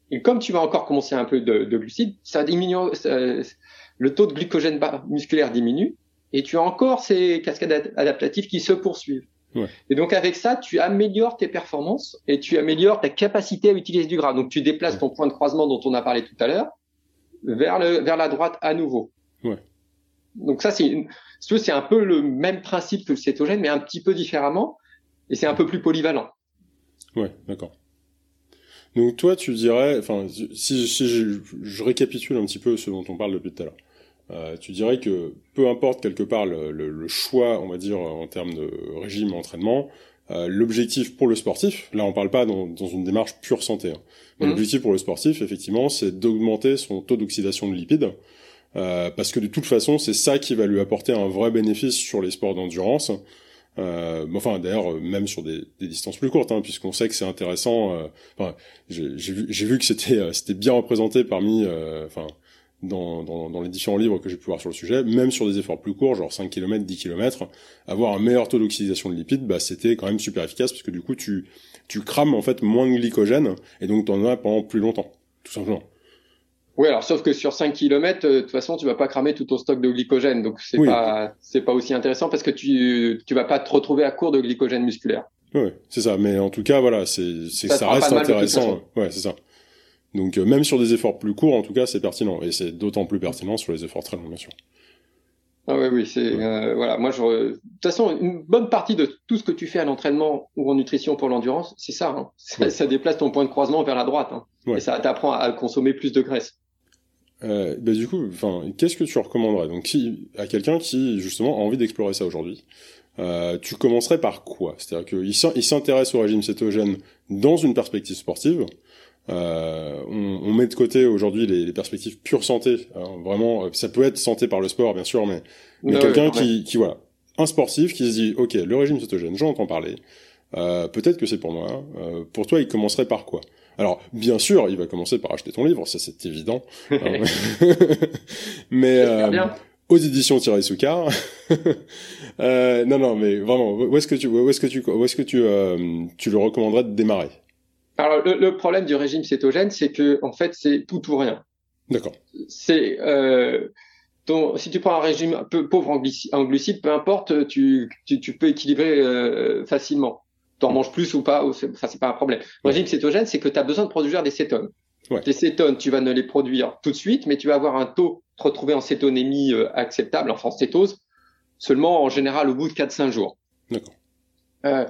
Et comme tu vas encore commencer un peu de, de glucides, ça diminue, le taux de glycogène musculaire diminue, et tu as encore ces cascades adaptatives qui se poursuivent. Ouais. Et donc avec ça, tu améliores tes performances et tu améliores ta capacité à utiliser du gras. Donc tu déplaces ton point de croisement dont on a parlé tout à l'heure vers le vers la droite à nouveau. Ouais. Donc ça c'est c'est un peu le même principe que le cétogène mais un petit peu différemment et c'est un peu plus polyvalent. Ouais, d'accord. Donc toi, tu dirais, enfin, si, si je, je, récapitule un petit peu ce dont on parle depuis tout à l'heure, euh, tu dirais que peu importe quelque part le, le, le, choix, on va dire, en termes de régime, entraînement, euh, l'objectif pour le sportif, là on parle pas dans, dans une démarche pure santé, hein, mais mmh. l'objectif pour le sportif, effectivement, c'est d'augmenter son taux d'oxydation de lipides, euh, parce que de toute façon, c'est ça qui va lui apporter un vrai bénéfice sur les sports d'endurance. Euh, enfin, d'ailleurs, même sur des, des distances plus courtes, hein, puisqu'on sait que c'est intéressant. Euh, enfin, j'ai vu, vu, que c'était euh, c'était bien représenté parmi, euh, enfin, dans, dans, dans, les différents livres que j'ai pu voir sur le sujet, même sur des efforts plus courts, genre 5 km, 10 km, avoir un meilleur taux d'oxydation de lipides, bah, c'était quand même super efficace, parce que du coup, tu, tu crames en fait moins de glycogène, et donc tu en as pendant plus longtemps, tout simplement. Oui, alors sauf que sur 5 km, euh, de toute façon, tu vas pas cramer tout ton stock de glycogène, donc c'est pas c'est pas aussi intéressant parce que tu tu vas pas te retrouver à court de glycogène musculaire. Oui, c'est ça. Mais en tout cas, voilà, c'est c'est ça, ça reste intéressant. Ouais, c'est ça. Donc euh, même sur des efforts plus courts, en tout cas, c'est pertinent et c'est d'autant plus pertinent sur les efforts très longs, bien sûr. Ah oui, oui, c'est euh, voilà. Moi, je, de toute façon, une bonne partie de tout ce que tu fais à l'entraînement ou en nutrition pour l'endurance, c'est ça, hein. ça, ça. déplace ton point de croisement vers la droite, hein. et ça t'apprend à consommer plus de graisse. Euh, bah du coup, enfin, qu'est-ce que tu recommanderais? Donc à quelqu'un qui justement a envie d'explorer ça aujourd'hui euh, Tu commencerais par quoi? C'est-à-dire qu'il s'intéresse au régime cétogène dans une perspective sportive. Euh, on, on, met de côté aujourd'hui les, les, perspectives pure santé. Hein, vraiment, ça peut être santé par le sport, bien sûr, mais, mais quelqu'un qui, qui voilà, un sportif qui se dit, ok, le régime cétogène, j'en entends parler. Euh, peut-être que c'est pour moi. Euh, pour toi, il commencerait par quoi? Alors, bien sûr, il va commencer par acheter ton livre, ça c'est évident. Hein. mais euh, aux éditions Thierry Soukar. euh, non, non, mais vraiment, où est-ce que tu, où est-ce que tu, où est-ce que tu, euh, tu le recommanderais de démarrer? Alors, le, le, problème du régime cétogène, c'est que en fait, c'est tout ou rien. D'accord. C'est euh, ton, si tu prends un régime un peu pauvre en, en glucides, peu importe, tu, tu, tu peux équilibrer euh, facilement t'en manges plus ou pas, ça c'est pas un problème. Le régime cétogène, c'est que tu as besoin de produire des cétones. Ouais. Les cétones, tu vas ne les produire tout de suite, mais tu vas avoir un taux te retrouver en cétonémie euh, acceptable, enfin en cétose, seulement en général au bout de 4-5 jours. D'accord. Euh,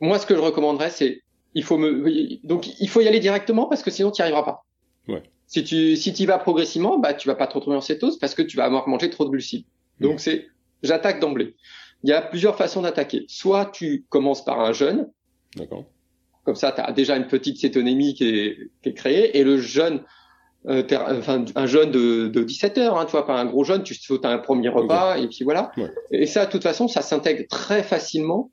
moi, ce que je recommanderais, c'est il faut me donc il faut y aller directement parce que sinon tu n'y arriveras pas. Ouais. Si tu si tu vas progressivement, bah tu vas pas te retrouver en cétose parce que tu vas avoir mangé trop de glucides. Donc c'est j'attaque d'emblée il y a plusieurs façons d'attaquer. Soit tu commences par un jeûne. D'accord. Comme ça, tu as déjà une petite cétonémie qui est, qui est créée. Et le jeûne, euh, enfin, un jeûne de, de 17 heures, hein, tu vois, pas un gros jeûne, tu sautes un premier repas et puis voilà. Ouais. Et ça, de toute façon, ça s'intègre très facilement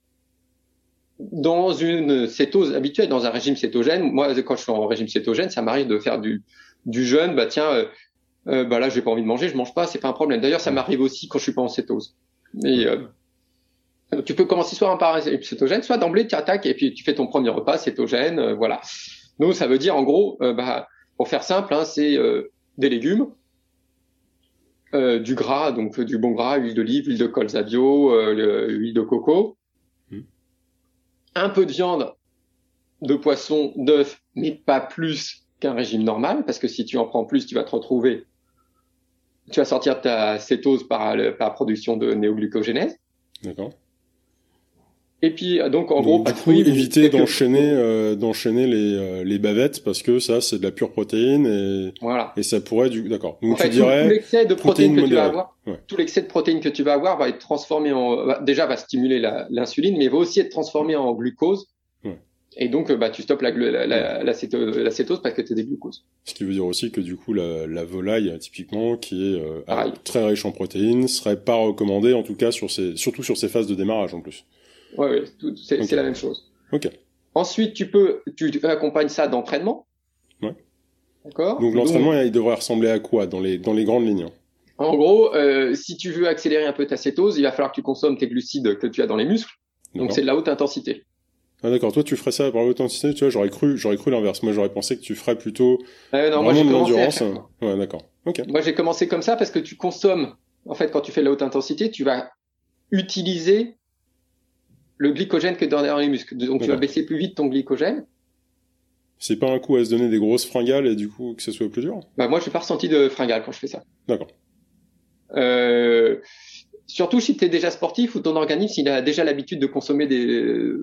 dans une cétose habituelle, dans un régime cétogène. Moi, quand je suis en régime cétogène, ça m'arrive de faire du, du jeûne. Bah tiens, euh, euh, bah là, j'ai pas envie de manger, je mange pas, c'est pas un problème. D'ailleurs, ça m'arrive aussi quand je suis pas en cétose. Mais euh, tu peux commencer soit par un cétogène, soit d'emblée tu attaques et puis tu fais ton premier repas cétogène, euh, voilà. Nous, ça veut dire en gros, euh, bah, pour faire simple, hein, c'est euh, des légumes, du gras, donc du bon gras, huile d'olive, huile de colza bio, huile de coco. Un peu de viande, de poisson, d'œuf, mais pas plus qu'un régime normal, parce que si tu en prends plus, tu vas te retrouver, tu vas sortir ta cétose par, par production de néoglucogénèse. D'accord. Et puis donc en gros, du coup, éviter d'enchaîner euh, d'enchaîner les, euh, les bavettes parce que ça c'est de la pure protéine et voilà. et ça pourrait du d'accord. Donc tu dirais tout l'excès de protéines que tu vas avoir, tout l'excès de protéines que tu vas avoir va être transformé en déjà va stimuler l'insuline, mais va aussi être transformé en glucose. Et donc, bah, tu stoppes la, la, la, la, cétose parce que tu des glucoses. Ce qui veut dire aussi que du coup, la, la volaille, typiquement, qui est euh, très riche en protéines, serait pas recommandée, en tout cas, sur ces, surtout sur ces phases de démarrage en plus. Ouais, ouais c'est la même chose. Ok. Ensuite, tu peux, tu accompagnes ça d'entraînement. Ouais. D'accord. Donc l'entraînement, il devrait ressembler à quoi dans les dans les grandes lignes En gros, euh, si tu veux accélérer un peu ta cétose, il va falloir que tu consommes tes glucides que tu as dans les muscles. Donc c'est de la haute intensité. Ah d'accord, toi tu ferais ça par haute intensité, tu vois, j'aurais cru, j'aurais cru l'inverse. Moi j'aurais pensé que tu ferais plutôt euh, non, vraiment moi, de l'endurance. Ouais, d'accord. Ok. Moi j'ai commencé comme ça parce que tu consommes, en fait, quand tu fais de la haute intensité, tu vas utiliser le glycogène que dans les muscles. Donc tu vas baisser plus vite ton glycogène. C'est pas un coup à se donner des grosses fringales et du coup que ce soit plus dur? Bah moi je n'ai pas ressenti de fringales quand je fais ça. D'accord. Euh, surtout si tu es déjà sportif ou ton organisme il a déjà l'habitude de consommer des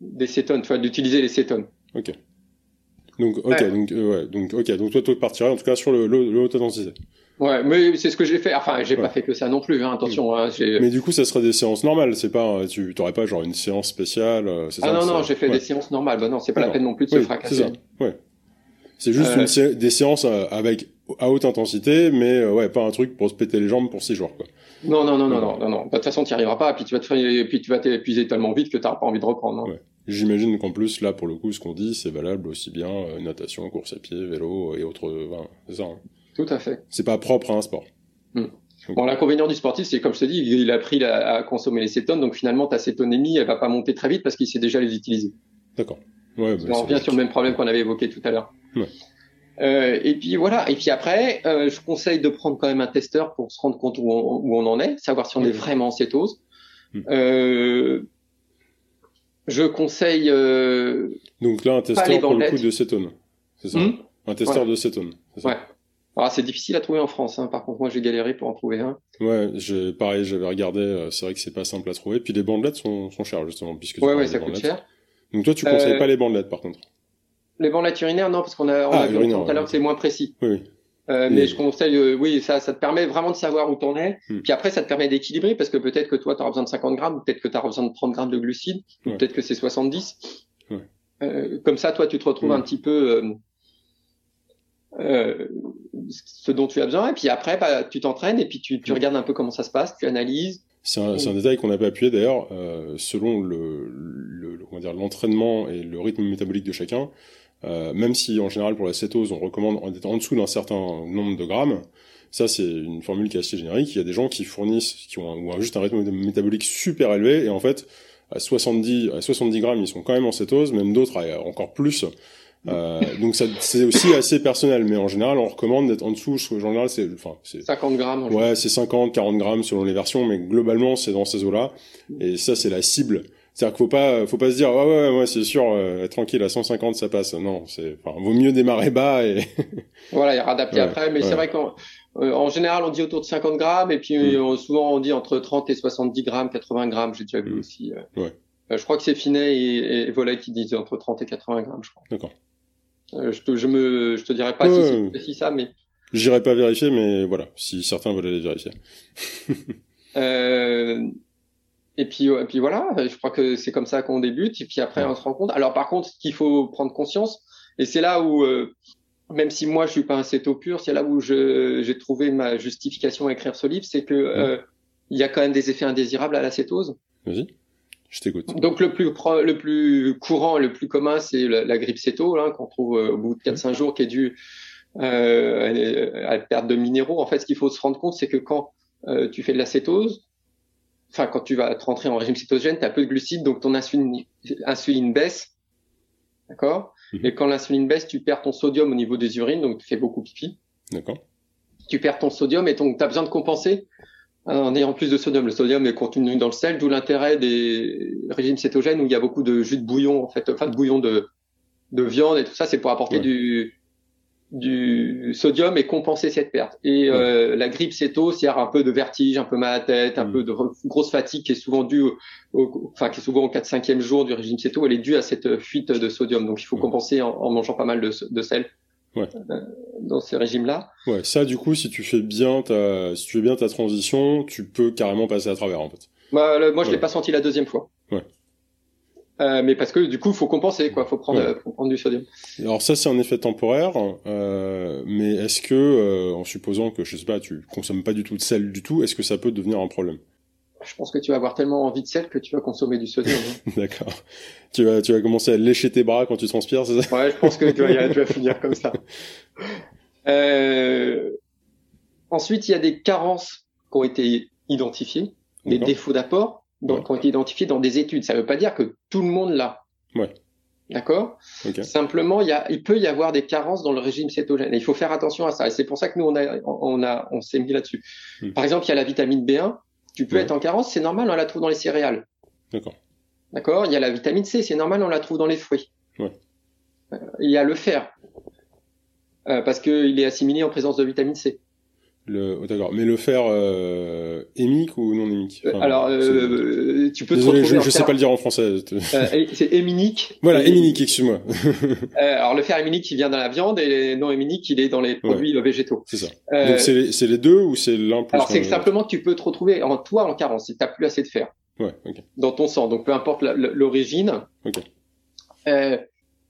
des cétones, tu vois, d'utiliser les cétones. Ok. Donc ok donc euh, ouais donc ok donc toi toi partirais en tout cas sur le, le, haute intensité. Ouais, mais c'est ce que j'ai fait. Enfin, j'ai pas fait que ça non plus. Hein, attention. Hein, mais du coup, ça serait des séances normales. C'est pas, tu t'aurais pas genre une séance spéciale. Euh, ah non non, j'ai fait des séances normales. Bah non, c'est pas la peine non plus de se fracasser. C'est ça. Ouais. C'est juste euh... des séances euh, avec à haute intensité, mais euh, ouais, pas un truc pour se péter les jambes pour six jours quoi. Non non non non non non non. De toute façon, tu n'y arriveras pas. Puis tu vas te faire, puis tu vas t'épuiser tellement vite que tu n'auras pas envie de reprendre. Hein. Ouais. J'imagine qu'en plus là, pour le coup, ce qu'on dit, c'est valable aussi bien natation, course à pied, vélo et autres. Enfin, c'est ça. Hein. Tout à fait. C'est pas propre à un sport. Hmm. Bon, l'inconvénient du sportif, c'est comme je te dis, il a appris à consommer les cétones, donc finalement ta cétonémie, elle va pas monter très vite parce qu'il sait déjà les utiliser. D'accord. Ouais, bah, on revient sur le même problème qu'on avait évoqué tout à l'heure. Ouais. Euh, et puis voilà. Et puis après, euh, je conseille de prendre quand même un testeur pour se rendre compte où on, où on en est, savoir si on est vraiment en cétose. Hmm. Euh, je conseille. Euh, donc là, un testeur pour le coup de cétone, c'est ça. Hmm un testeur de cétone. Ça ouais. Alors c'est difficile à trouver en France. Hein. Par contre, moi j'ai galéré pour en trouver un. Ouais, j'ai pareil, j'avais regardé. Euh, c'est vrai que c'est pas simple à trouver. Puis les bandelettes sont, sont chères justement puisque. Ouais, ouais, ça coûte cher. Donc toi, tu conseilles euh, pas les bandelettes par contre? Les bandelettes urinaires, non, parce qu'on a, on ah, a vu tout à l'heure que c'est moins précis. Oui. oui. Euh, mais je conseille, euh, oui, ça, ça te permet vraiment de savoir où t'en es. Hmm. Puis après, ça te permet d'équilibrer parce que peut-être que toi, tu auras besoin de 50 grammes, peut-être que tu auras besoin de 30 grammes de glucides, ouais. peut-être que c'est 70. Ouais. Euh, comme ça, toi, tu te retrouves hmm. un petit peu euh, ce dont tu as besoin. Et puis après, bah, tu t'entraînes et puis tu, tu, regardes un peu comment ça se passe, tu analyses. C'est un, un, détail qu'on n'a pas appuyé d'ailleurs, euh, selon le, le, on va dire l'entraînement et le rythme métabolique de chacun. Euh, même si en général pour la cétose on recommande en étant en dessous d'un certain nombre de grammes, ça c'est une formule qui est assez générique. Il y a des gens qui fournissent, qui ont, un, ou juste un rythme métabolique super élevé et en fait à 70 à 70 grammes ils sont quand même en cétose, même d'autres encore plus. Euh, donc ça, c'est aussi assez personnel, mais en général, on recommande d'être en dessous. En général, c'est, enfin, c'est 50 grammes. En ouais, c'est 50, 40 grammes selon les versions, mais globalement, c'est dans ces eaux-là. Et ça, c'est la cible. C'est-à-dire qu'il faut pas, faut pas se dire, ouais, ouais, moi, c'est sûr, euh, tranquille, à 150, ça passe. Non, c'est, enfin, vaut mieux démarrer bas et. voilà, il y aura adapté après, mais c'est vrai qu'en euh, en général, on dit autour de 50 grammes, et puis mm. euh, souvent on dit entre 30 et 70 grammes, 80 grammes. J'ai déjà vu mm. aussi. ouais. je crois que c'est Finet et, et Volet qui disent entre 30 et 80 grammes, je crois. D'accord. Euh, je te, je me, je te dirais pas si c'est ça, mais. J'irai pas vérifier, mais voilà, si certains veulent aller vérifier. euh, et puis, et puis voilà, je crois que c'est comme ça qu'on débute, et puis après on se rend compte. Alors par contre, qu'il faut prendre conscience, et c'est là où, euh, même si moi je suis pas un céto pur, c'est là où j'ai trouvé ma justification à écrire ce livre, c'est que euh, il y a quand même des effets indésirables à la cétose. Vas-y. Je t'écoute. Donc le plus le plus courant, le plus commun, c'est la, grippe céto, hein, qu'on trouve euh, au bout de 4-5 jours, qui est due euh, à la perte de minéraux. En fait, ce qu'il faut se rendre compte, c'est que quand euh, tu fais de la cétose, enfin quand tu vas te rentrer en régime cétogène, tu as peu de glucides, donc ton insuline, insuline baisse. D'accord? Mhm. Et quand l'insuline baisse, tu perds ton sodium au niveau des urines, donc tu fais beaucoup pipi. D'accord. Tu perds ton sodium et donc tu as besoin de compenser est en plus de sodium. Le sodium est contenu dans le sel, d'où l'intérêt des régimes cétogènes où il y a beaucoup de jus de bouillon, en fait, enfin de bouillon de, de viande et tout ça, c'est pour apporter du, du sodium et compenser cette perte. Et euh, la grippe céto, c'est un peu de vertige, un peu mal à la tête, un mm. peu de grosse fatigue qui est souvent due, au, enfin qui est souvent au 4-5e jour du régime céto, elle est due à cette fuite de sodium. Donc il faut mm. compenser en, mangeant pas mal de, de sel. Ouais. Euh, dans ces régimes-là. Ouais, ça du coup, si tu fais bien ta, si tu fais bien ta transition, tu peux carrément passer à travers en fait. Bah, moi, je l'ai pas senti la deuxième fois. Ouais. Euh, mais parce que du coup, il faut compenser, quoi. Faut prendre, faut prendre du sodium. Alors ça, c'est un effet temporaire. Euh, mais est-ce que, euh, en supposant que je sais pas, tu consommes pas du tout de sel du tout, est-ce que ça peut devenir un problème? Je pense que tu vas avoir tellement envie de sel que tu vas consommer du sodium. Hein. D'accord. Tu vas, tu vas commencer à lécher tes bras quand tu transpires, c'est ça? Ouais, je pense que tu vas, tu vas finir comme ça. Euh... Ensuite, il y a des carences qui ont été identifiées, des défauts d'apport donc, qui ont été identifiés dans des études. Ça ne veut pas dire que tout le monde l'a. Ouais. D'accord? Simplement, il, y a, il peut y avoir des carences dans le régime cétogène. Et il faut faire attention à ça. Et c'est pour ça que nous, on, a, on, a, on s'est mis là-dessus. Hmm. Par exemple, il y a la vitamine B1. Tu peux être en carence, c'est normal, on la trouve dans les céréales. D'accord. D'accord Il y a la vitamine C, c'est normal, on la trouve dans les fruits. Ouais. Euh, il y a le fer, euh, parce qu'il est assimilé en présence de vitamine C. Le, oh, d'accord. Mais le fer euh, hémique ou non hémique Alors, euh, tu peux Désolé, je, je sais pas le dire en français. Euh, c'est héminique. Voilà, héminique, excuse-moi. euh, alors le fer héminique, il vient dans la viande et non héminique, il est dans les produits végétaux. C'est ça. Euh, Donc c'est les, deux ou c'est l'un plus Alors c'est simplement que tu peux te retrouver en toi en carence si t'as plus assez de fer. Ouais, okay. Dans ton sang. Donc peu importe l'origine. Ok. Euh,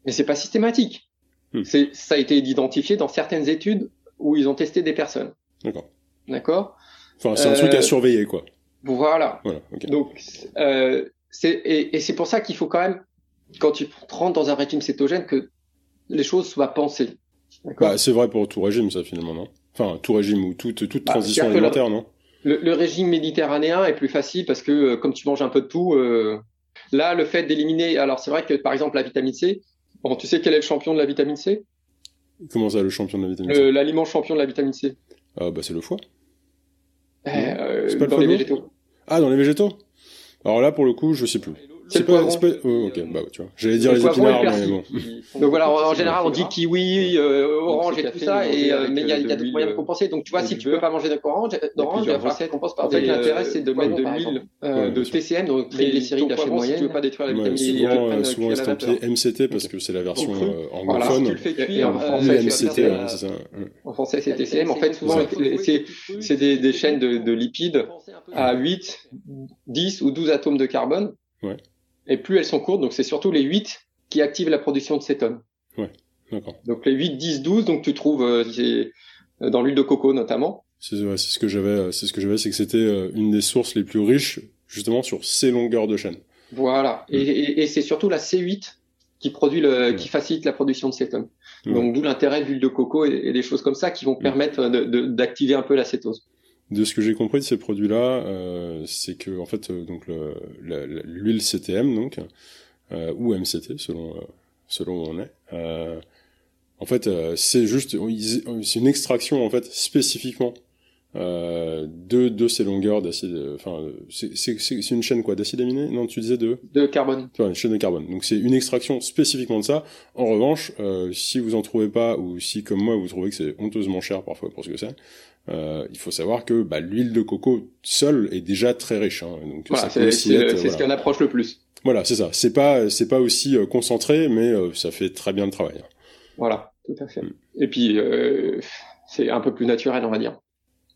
mais c'est pas systématique. Hmm. Ça a été identifié dans certaines études où ils ont testé des personnes. D'accord. D'accord. Enfin, c'est un truc à euh, surveiller, quoi. Voilà. Voilà. Donc, euh, et, et c'est pour ça qu'il faut quand même, quand tu rentres dans un régime cétogène, que les choses soient pensées. Bah, c'est vrai pour tout régime, ça finalement, non? Enfin, tout régime ou toute toute bah, transition alimentaire, non? Le, le, régime méditerranéen est plus facile parce que euh, comme tu manges un peu de tout, euh, là, le fait d'éliminer, alors c'est vrai que par exemple la vitamine C, bon, tu sais quel est le champion de la vitamine C? Comment ça, le champion de la vitamine C? L'aliment champion de la vitamine C. Ah bah c'est le foie. Euh, c'est pas dans les végétaux. Ah dans les végétaux. Alors là pour le coup je sais plus. C'est pas, c'est pas... Oh, ok, bah tu vois. J'allais dire les épinards, mais bon. Donc voilà, en, général, on dit kiwi, euh, orange et tout ça, et euh, mais il y a, a d'autres moyens de compenser. Donc tu vois, si tu peux pas manger d'orange, d'orange, il compense par. En fait, l'intérêt c'est de mettre de l'huile de TCM, donc triglycérides d'acide moyenne. Si tu veux pas détruire la vitamine Souvent, souvent estampillé MCT parce que c'est la version anglophone. Tu le fais cuire. En français, c'est ça. En français, c'est TCM. En fait, souvent, c'est des chaînes de lipides à 8, 10 ou 12 atomes de carbone. Ouais et plus elles sont courtes, donc c'est surtout les 8 qui activent la production de cétone. Ouais, d'accord. Donc les 8, 10, 12, donc tu trouves euh, euh, dans l'huile de coco notamment. C'est ouais, ce que j'avais, euh, c'est ce que j'avais, c'est que c'était euh, une des sources les plus riches justement sur ces longueurs de chaîne. Voilà, et, mm. et, et c'est surtout la C8 qui produit le, mm. qui facilite la production de cétone. Mm. Donc d'où l'intérêt de l'huile de coco et, et, des choses comme ça qui vont permettre d'activer un peu la cétose de ce que j'ai compris de ces produits-là, euh, c'est que en fait, euh, donc l'huile CTM donc euh, ou MCT selon euh, selon où on est. Euh, en fait, c'est juste c'est une extraction en fait spécifiquement euh, de, de ces longueurs d'acide. Enfin, c'est une chaîne quoi d'acide aminé? Non, tu disais de? De carbone. Enfin, une chaîne de carbone. Donc c'est une extraction spécifiquement de ça. En revanche, euh, si vous en trouvez pas ou si comme moi vous trouvez que c'est honteusement cher parfois pour ce que c'est, euh, il faut savoir que bah, l'huile de coco seule est déjà très riche. Hein, donc voilà, c'est ce qui en approche le plus. Voilà, c'est ça. C'est pas c'est pas aussi euh, concentré, mais euh, ça fait très bien le travail. Voilà, tout à fait. Mm. Et puis c'est un peu plus naturel, on va dire.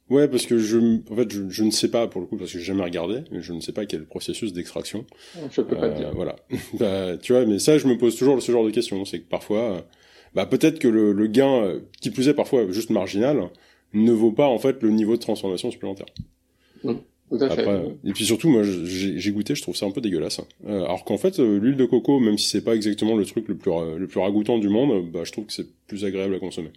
Ouais, parce que je, en fait, je, je, ne sais pas pour le coup parce que j'ai jamais regardé, je ne sais pas quel processus d'extraction. Je peux pas te dire. Voilà, bah, tu vois, mais ça, je me pose toujours ce genre de questions. C'est que parfois, bah peut-être que le, le gain, qui plus est parfois juste marginal, ne vaut pas en fait le niveau de transformation supplémentaire. Mmh, tout à fait. et puis surtout, moi, j'ai goûté, je trouve ça un peu dégueulasse. Euh, alors qu'en fait, euh, l'huile de coco, même si c'est pas exactement le truc le plus le plus ragoûtant du monde, bah, je trouve que c'est plus agréable à consommer.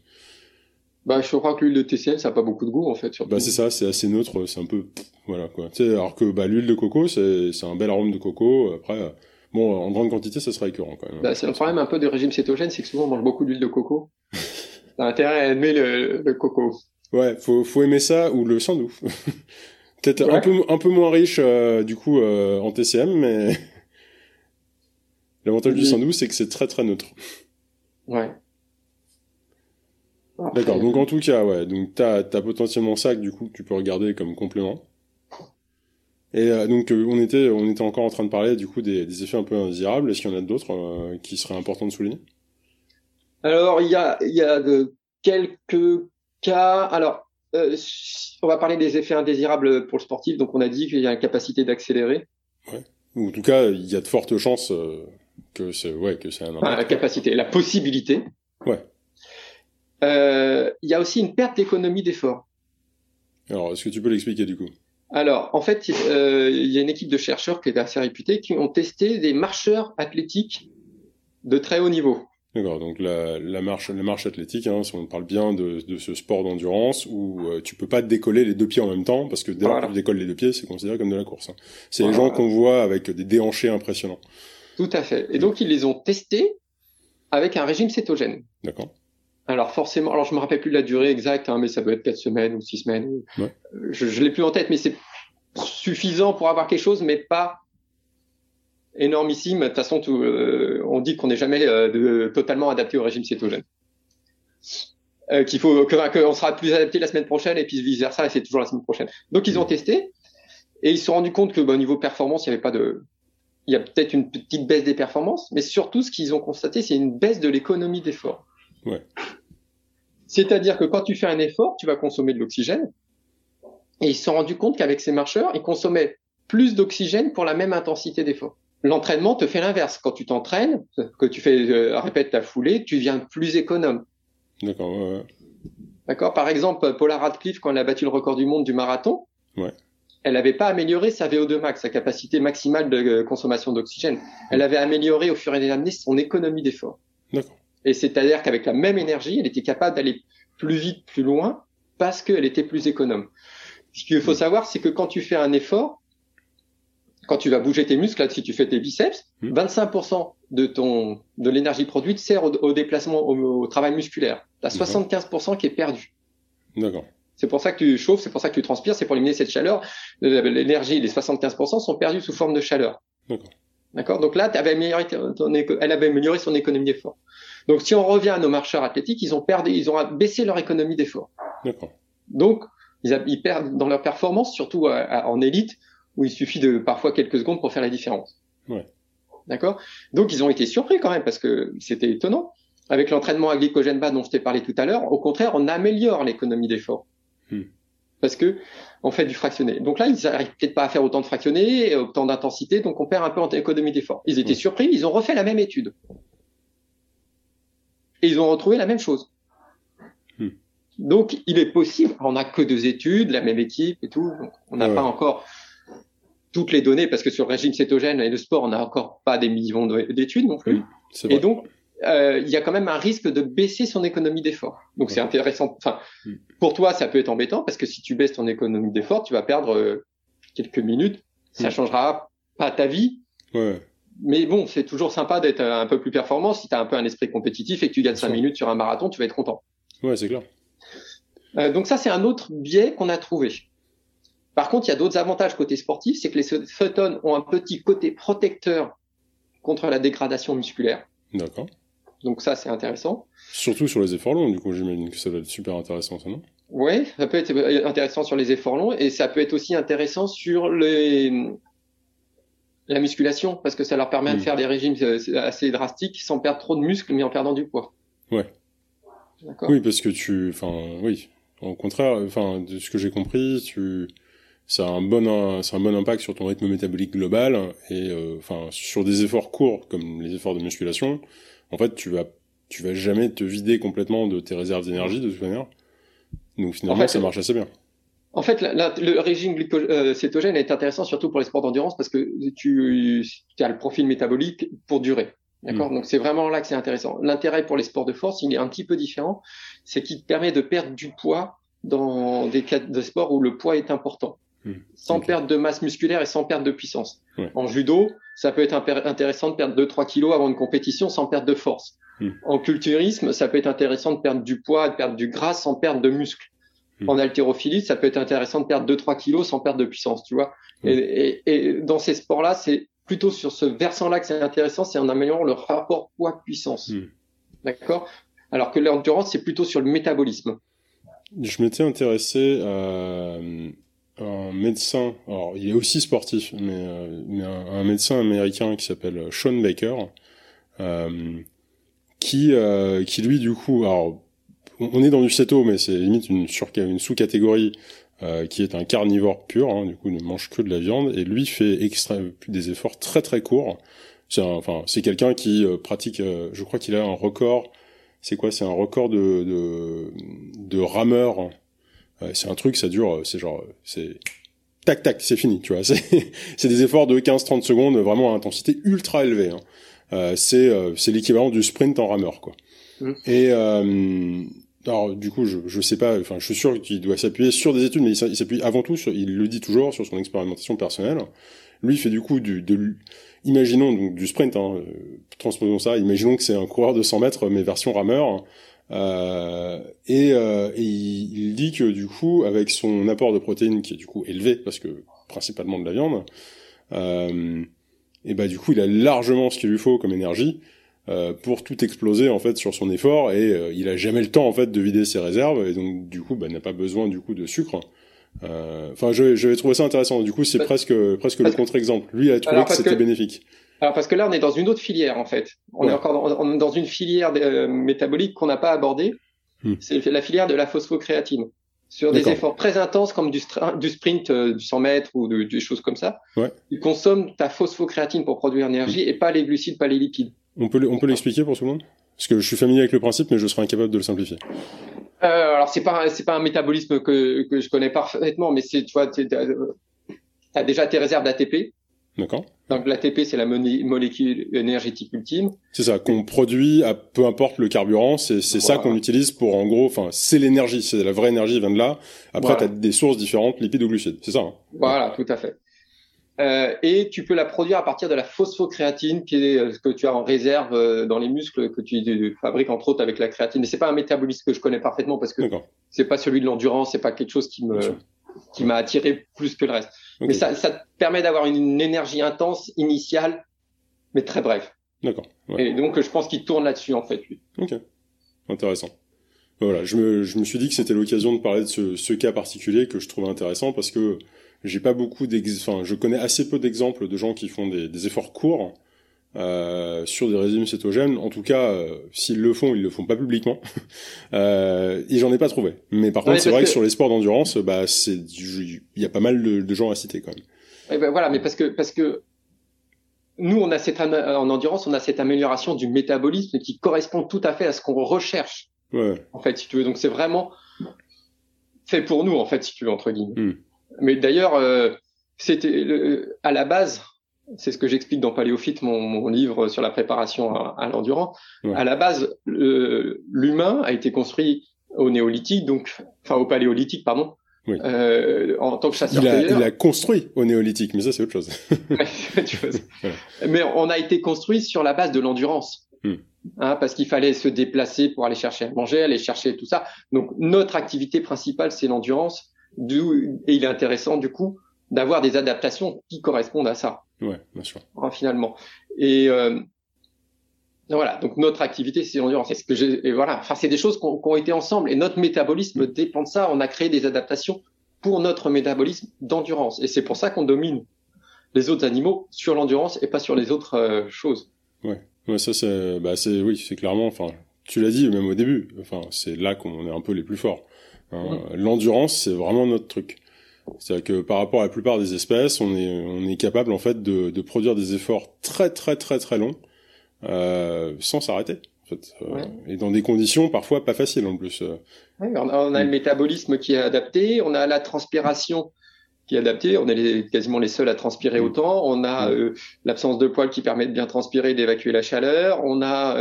Bah, je crois que l'huile de TCM, ça a pas beaucoup de goût en fait. Surtout. Bah c'est ça, c'est assez neutre, c'est un peu voilà quoi. Tu sais, alors que bah l'huile de coco, c'est c'est un bel arôme de coco. Après, bon, en grande quantité, ça sera écœurant quand même. Bah, c'est le problème un peu du régime cétogène, c'est que souvent on mange beaucoup d'huile de coco. T'as intérêt à aimer le, le coco. Ouais, faut, faut aimer ça ou le sans Peut-être un, peu, un peu moins riche, du coup, en TCM, mais l'avantage du 112, c'est que c'est très très neutre. Ouais. D'accord. Donc en tout cas, ouais. Donc t'as as potentiellement ça que du coup tu peux regarder comme complément. Et euh, donc euh, on était on était encore en train de parler du coup des, des effets un peu indésirables. Est-ce qu'il y en a d'autres euh, qui seraient importants de souligner? Alors il y a il y a de quelques cas. Alors on va parler des effets indésirables pour le sportif. Donc on a dit qu'il y a une capacité d'accélérer. Ouais. Ou en tout cas il y a de fortes chances que c'est ouais que c'est un. Impact. la capacité, la possibilité. Ouais. il y a aussi une perte d'économie d'effort. Alors est-ce que tu peux l'expliquer du coup? Alors, en fait, euh, il y a une équipe de chercheurs qui est assez réputée qui ont testé des marcheurs athlétiques de très haut niveau. D'accord, donc la, la, marche, la marche athlétique, hein, si on parle bien de, de ce sport d'endurance où euh, tu peux pas décoller les deux pieds en même temps parce que dès lors que tu décolles les deux pieds, c'est considéré comme de la course. Hein. C'est les gens qu'on voit avec des déhanchés impressionnants. Tout à fait. Et donc ils les ont testés avec un régime cétogène. D'accord. Alors forcément, alors je me rappelle plus de la durée exacte, hein, mais ça peut être quatre semaines ou six semaines. Ouais. Je, je l'ai plus en tête, mais c'est suffisant pour avoir quelque chose, mais pas énormissime. De toute façon, tout, euh, on dit qu'on n'est jamais euh, de, totalement adapté au régime cétogène. Euh, qu'il faut que, on sera plus adapté la semaine prochaine et puis vice versa, et c'est toujours la semaine prochaine. Donc ils ont testé et ils se sont rendus compte que bah, au niveau performance, il n'y avait pas de, il y a peut-être une petite baisse des performances, mais surtout ce qu'ils ont constaté, c'est une baisse de l'économie d'effort. Ouais. C'est-à-dire que quand tu fais un effort, tu vas consommer de l'oxygène. Et ils se sont rendus compte qu'avec ces marcheurs, ils consommaient plus d'oxygène pour la même intensité d'effort. L'entraînement te fait l'inverse. Quand tu t'entraînes, que tu fais euh, répète ta foulée, tu viens plus économe. D'accord. Ouais, D'accord? Par exemple, Paula Radcliffe, quand elle a battu le record du monde du marathon, ouais. elle n'avait pas amélioré sa VO2 max, sa capacité maximale de euh, consommation d'oxygène. Elle avait amélioré au fur et à mesure son économie d'effort. D'accord. Et c'est-à-dire qu'avec la même énergie, elle était capable d'aller plus vite, plus loin, parce qu'elle était plus économe. Ce qu'il faut savoir, c'est que quand tu fais un effort, quand tu vas bouger tes muscles, là, si tu fais tes biceps, 25% hmm. de ton de l'énergie produite sert au, déplacement, au, travail musculaire. Tu as 75% qui est perdu. D'accord. C'est pour ça que tu chauffes, c'est pour ça que tu transpires, c'est pour éliminer cette chaleur. L'énergie, les 75% sont perdus sous forme de chaleur. D'accord. D'accord? Donc là, avais amélioré ton, elle avait amélioré son économie d'effort. Donc, si on revient à nos marcheurs athlétiques, ils ont perdu, ils ont baissé leur économie d'effort. D'accord. Donc, ils, ils, perdent dans leur performance, surtout en élite, où il suffit de parfois quelques secondes pour faire la différence. Ouais. D'accord? Donc, ils ont été surpris quand même parce que c'était étonnant. Avec l'entraînement à glycogène bas dont je t'ai parlé tout à l'heure, au contraire, on améliore l'économie d'effort. Hmm. Parce que on fait du fractionné. Donc là, ils n'arrivent peut-être pas à faire autant de fractionné, autant d'intensité, donc on perd un peu en économie d'effort. Ils étaient surpris, ils ont refait la même étude et ils ont retrouvé la même chose. Hmm. Donc, il est possible, on n'a que deux études, la même équipe et tout, donc on n'a pas encore toutes les données parce que sur le régime cétogène et le sport, on n'a encore pas des millions d'études non plus. et donc, euh, il y a quand même un risque de baisser son économie d'effort. Donc, c'est intéressant. Enfin, hmm. pour toi, ça peut être embêtant parce que si tu baisses ton économie d'effort, tu vas perdre euh, quelques minutes. Ça hmm. changera pas ta vie. Ouais mais bon, c'est toujours sympa d'être un peu plus performant. Si tu as un peu un esprit compétitif et que tu gagnes 5 minutes sur un marathon, tu vas être content. Ouais, c'est clair. Euh, donc ça, c'est un autre biais qu'on a trouvé. Par contre, il y a d'autres avantages côté sportif, c'est que les cétones ont un petit côté protecteur contre la dégradation musculaire. D'accord. Donc ça, c'est intéressant. Surtout sur les efforts longs, du coup, j'imagine que ça doit être super intéressant, ça, non? Oui, ça peut être intéressant sur les efforts longs et ça peut être aussi intéressant sur les, la musculation parce que ça leur permet de faire des régimes euh, assez drastiques sans perdre trop de muscles mais en perdant du poids. Ouais. Oui, parce que tu, enfin, oui. Au contraire, enfin, de ce que j'ai compris, tu, ça a un bon, c'est un bon impact sur ton rythme métabolique global et, euh, enfin, sur des efforts courts comme les efforts de musculation. En fait, tu vas, tu vas jamais te vider complètement de tes réserves d'énergie de toute manière. Donc finalement, ça marche assez bien. En fait, le régime euh, cétogène est intéressant surtout pour les sports d'endurance parce que tu, as le profil métabolique pour durer. D'accord mm. Donc c'est vraiment là que c'est intéressant. L'intérêt pour les sports de force, il est un petit peu différent. C'est qu'il te permet de perdre du poids dans des cas de sport où le poids est important. Mm. Sans perdre de masse musculaire et sans perdre de puissance. En judo, ça peut être intéressant de perdre 2-3 kilos avant une compétition sans perdre de force. Mm. En culturisme, ça peut être intéressant de perdre du poids, de perdre du gras sans perdre de muscle. Hmm. En haltérophilie, ça peut être intéressant de perdre 2-3 kilos sans perdre de puissance, tu vois. Hmm. Et, et, et, dans ces sports-là, c'est plutôt sur ce versant-là que c'est intéressant, c'est en améliorant le rapport poids-puissance. Hmm. D'accord? Alors que l'endurance, c'est plutôt sur le métabolisme. Je m'étais intéressé à un médecin, alors il est aussi sportif, mais, euh, mais un, médecin américain qui s'appelle Sean Baker, euh, qui, euh, qui lui du coup, alors on est dans du céto, mais c'est limite une, sous-catégorie euh, qui est un carnivore pur, hein, du coup ne mange que de la viande, et lui fait extra des efforts très très courts. C'est enfin c'est quelqu'un qui euh, pratique, euh, je crois qu'il a un record. C'est quoi C'est un record de de, de rameur. C'est un truc, ça dure, c'est genre c'est tac tac, c'est fini, tu vois. C'est des efforts de 15-30 secondes, vraiment à intensité ultra élevée. Hein. c'est c'est l'équivalent du sprint en rameur, quoi. Mmh. Et alors du coup, je je sais pas. Enfin, je suis sûr qu'il doit s'appuyer sur des études, mais il s'appuie avant tout sur. Il le dit toujours sur son expérimentation personnelle. Lui, il fait du coup du de imaginons donc du sprint. Hein, euh, transposons ça. Imaginons que c'est un coureur de 100 mètres, mais version rameur. Euh, et, euh, et il, il, dit que du coup, avec son apport de protéines qui est du coup élevé parce que principalement de la viande, euh, et bah du coup, il a largement ce qu'il lui faut comme énergie euh, pour tout exploser en fait sur son effort et euh, il a jamais le temps en fait de vider ses réserves et donc du coup bah, n'a pas besoin du coup de sucre. Euh, enfin, euh, j'avais trouvé ça intéressant. Du coup, c'est presque presque le contre-exemple. Lui a trouvé que c'était bénéfique. Alors parce que là, on est dans une autre filière en fait. On est encore dans, dans, une filière métabolique qu'on n'a pas abordée. Hmm. C'est la filière de la phosphocréatine sur des efforts très intenses comme du, du sprint du 100 mètres ou de, des choses comme ça. Ouais. Tu consommes ta phosphocréatine pour produire l'énergie hmm. et pas les glucides, pas les lipides. On peut, on peut l'expliquer pour tout le monde? Parce que je suis familier avec le principe, mais je serais incapable de le simplifier. Euh, alors c'est pas c'est pas un métabolisme que, que je connais parfaitement, mais c'est tu vois tu as déjà tes réserves d'ATP. D'accord. Donc l'ATP c'est la molécule énergétique ultime. C'est ça qu'on produit à peu importe le carburant, c'est c'est ça qu'on utilise pour en gros, enfin c'est l'énergie, c'est la vraie énergie vient de là. Après tu as des sources différentes, lipides ou glucides, c'est ça. Hein voilà, tout à fait. Euh, et tu peux la produire à partir de la phosphocréatine qui est ce que tu as en réserve euh, dans les muscles que tu fabriques entre autres avec la créatine. Mais c'est pas un métabolisme que je connais parfaitement parce que c'est pas celui de l'endurance, c'est pas quelque chose qui me qui m'a attiré plus que le reste. Mais ça, ça te permet d'avoir une, énergie intense initiale, mais très brève. D'accord. Ouais. Et donc je pense qu'il tourne là-dessus en fait. Lui. Ok. Intéressant. Voilà, je me, je me suis dit que c'était l'occasion de parler de ce, ce cas particulier que je trouvais intéressant parce que j'ai pas beaucoup enfin, je connais assez peu d'exemples de gens qui font des, des efforts courts euh, sur des régimes cétogènes. En tout cas, euh, s'ils le font, ils le font pas publiquement. euh, et j'en ai pas trouvé. Mais par contre, c'est vrai que... sur les sports d'endurance, bah, c'est, il y a pas mal de, de, gens à citer quand même. Et ben voilà, mais parce que parce que nous, on a cette en endurance, on a cette amélioration du métabolisme qui correspond tout à fait à ce qu'on recherche. Ouais. En fait, si tu veux, donc c'est vraiment fait pour nous, en fait, si tu veux entre guillemets. Hmm. Mais d'ailleurs, euh, c'était à la base, c'est ce que j'explique dans Paléophyte, mon, mon, livre sur la préparation à, à l'endurance. À la base, l'humain a été construit au néolithique, donc enfin au paléolithique, pardon. Oui. Euh, en tant que chasseur il a, il a construit au néolithique, mais ça c'est autre chose. Mais on a été construit sur la base de l'endurance. Hmm. Hein, parce qu'il fallait se déplacer pour aller chercher à manger, aller chercher tout ça. Donc notre activité principale, c'est l'endurance et il est intéressant du coup d'avoir des adaptations qui correspondent à ça. Ouais, bien sûr. Hein, finalement. Et euh, voilà, donc notre activité, c'est l'endurance. Ce que. Et voilà, enfin, c'est des choses qui ont été ensemble. Et notre métabolisme mm. dépend de ça. On a créé des adaptations pour notre métabolisme d'endurance. Et c'est pour ça qu'on domine les autres animaux sur l'endurance et pas sur les autres euh, choses. Ouais, ouais, ça c'est, bah oui, c'est clairement. Enfin, tu l'as dit même au début. Enfin, c'est là qu'on est un peu les plus forts. Hein, l'endurance, c'est vraiment notre truc. C'est-à-dire que par rapport à la plupart des espèces, on est, on est capable en fait de, de produire des efforts très très très très longs euh, sans s'arrêter. En fait. Euh, et dans des conditions parfois pas faciles en plus. Euh. on, a, le métabolisme qui est adapté, on a la transpiration qui est adaptée, on est les, quasiment les seuls à transpirer mm. autant, on a mm. l'absence de poils qui permet de bien transpirer, d'évacuer la chaleur, on a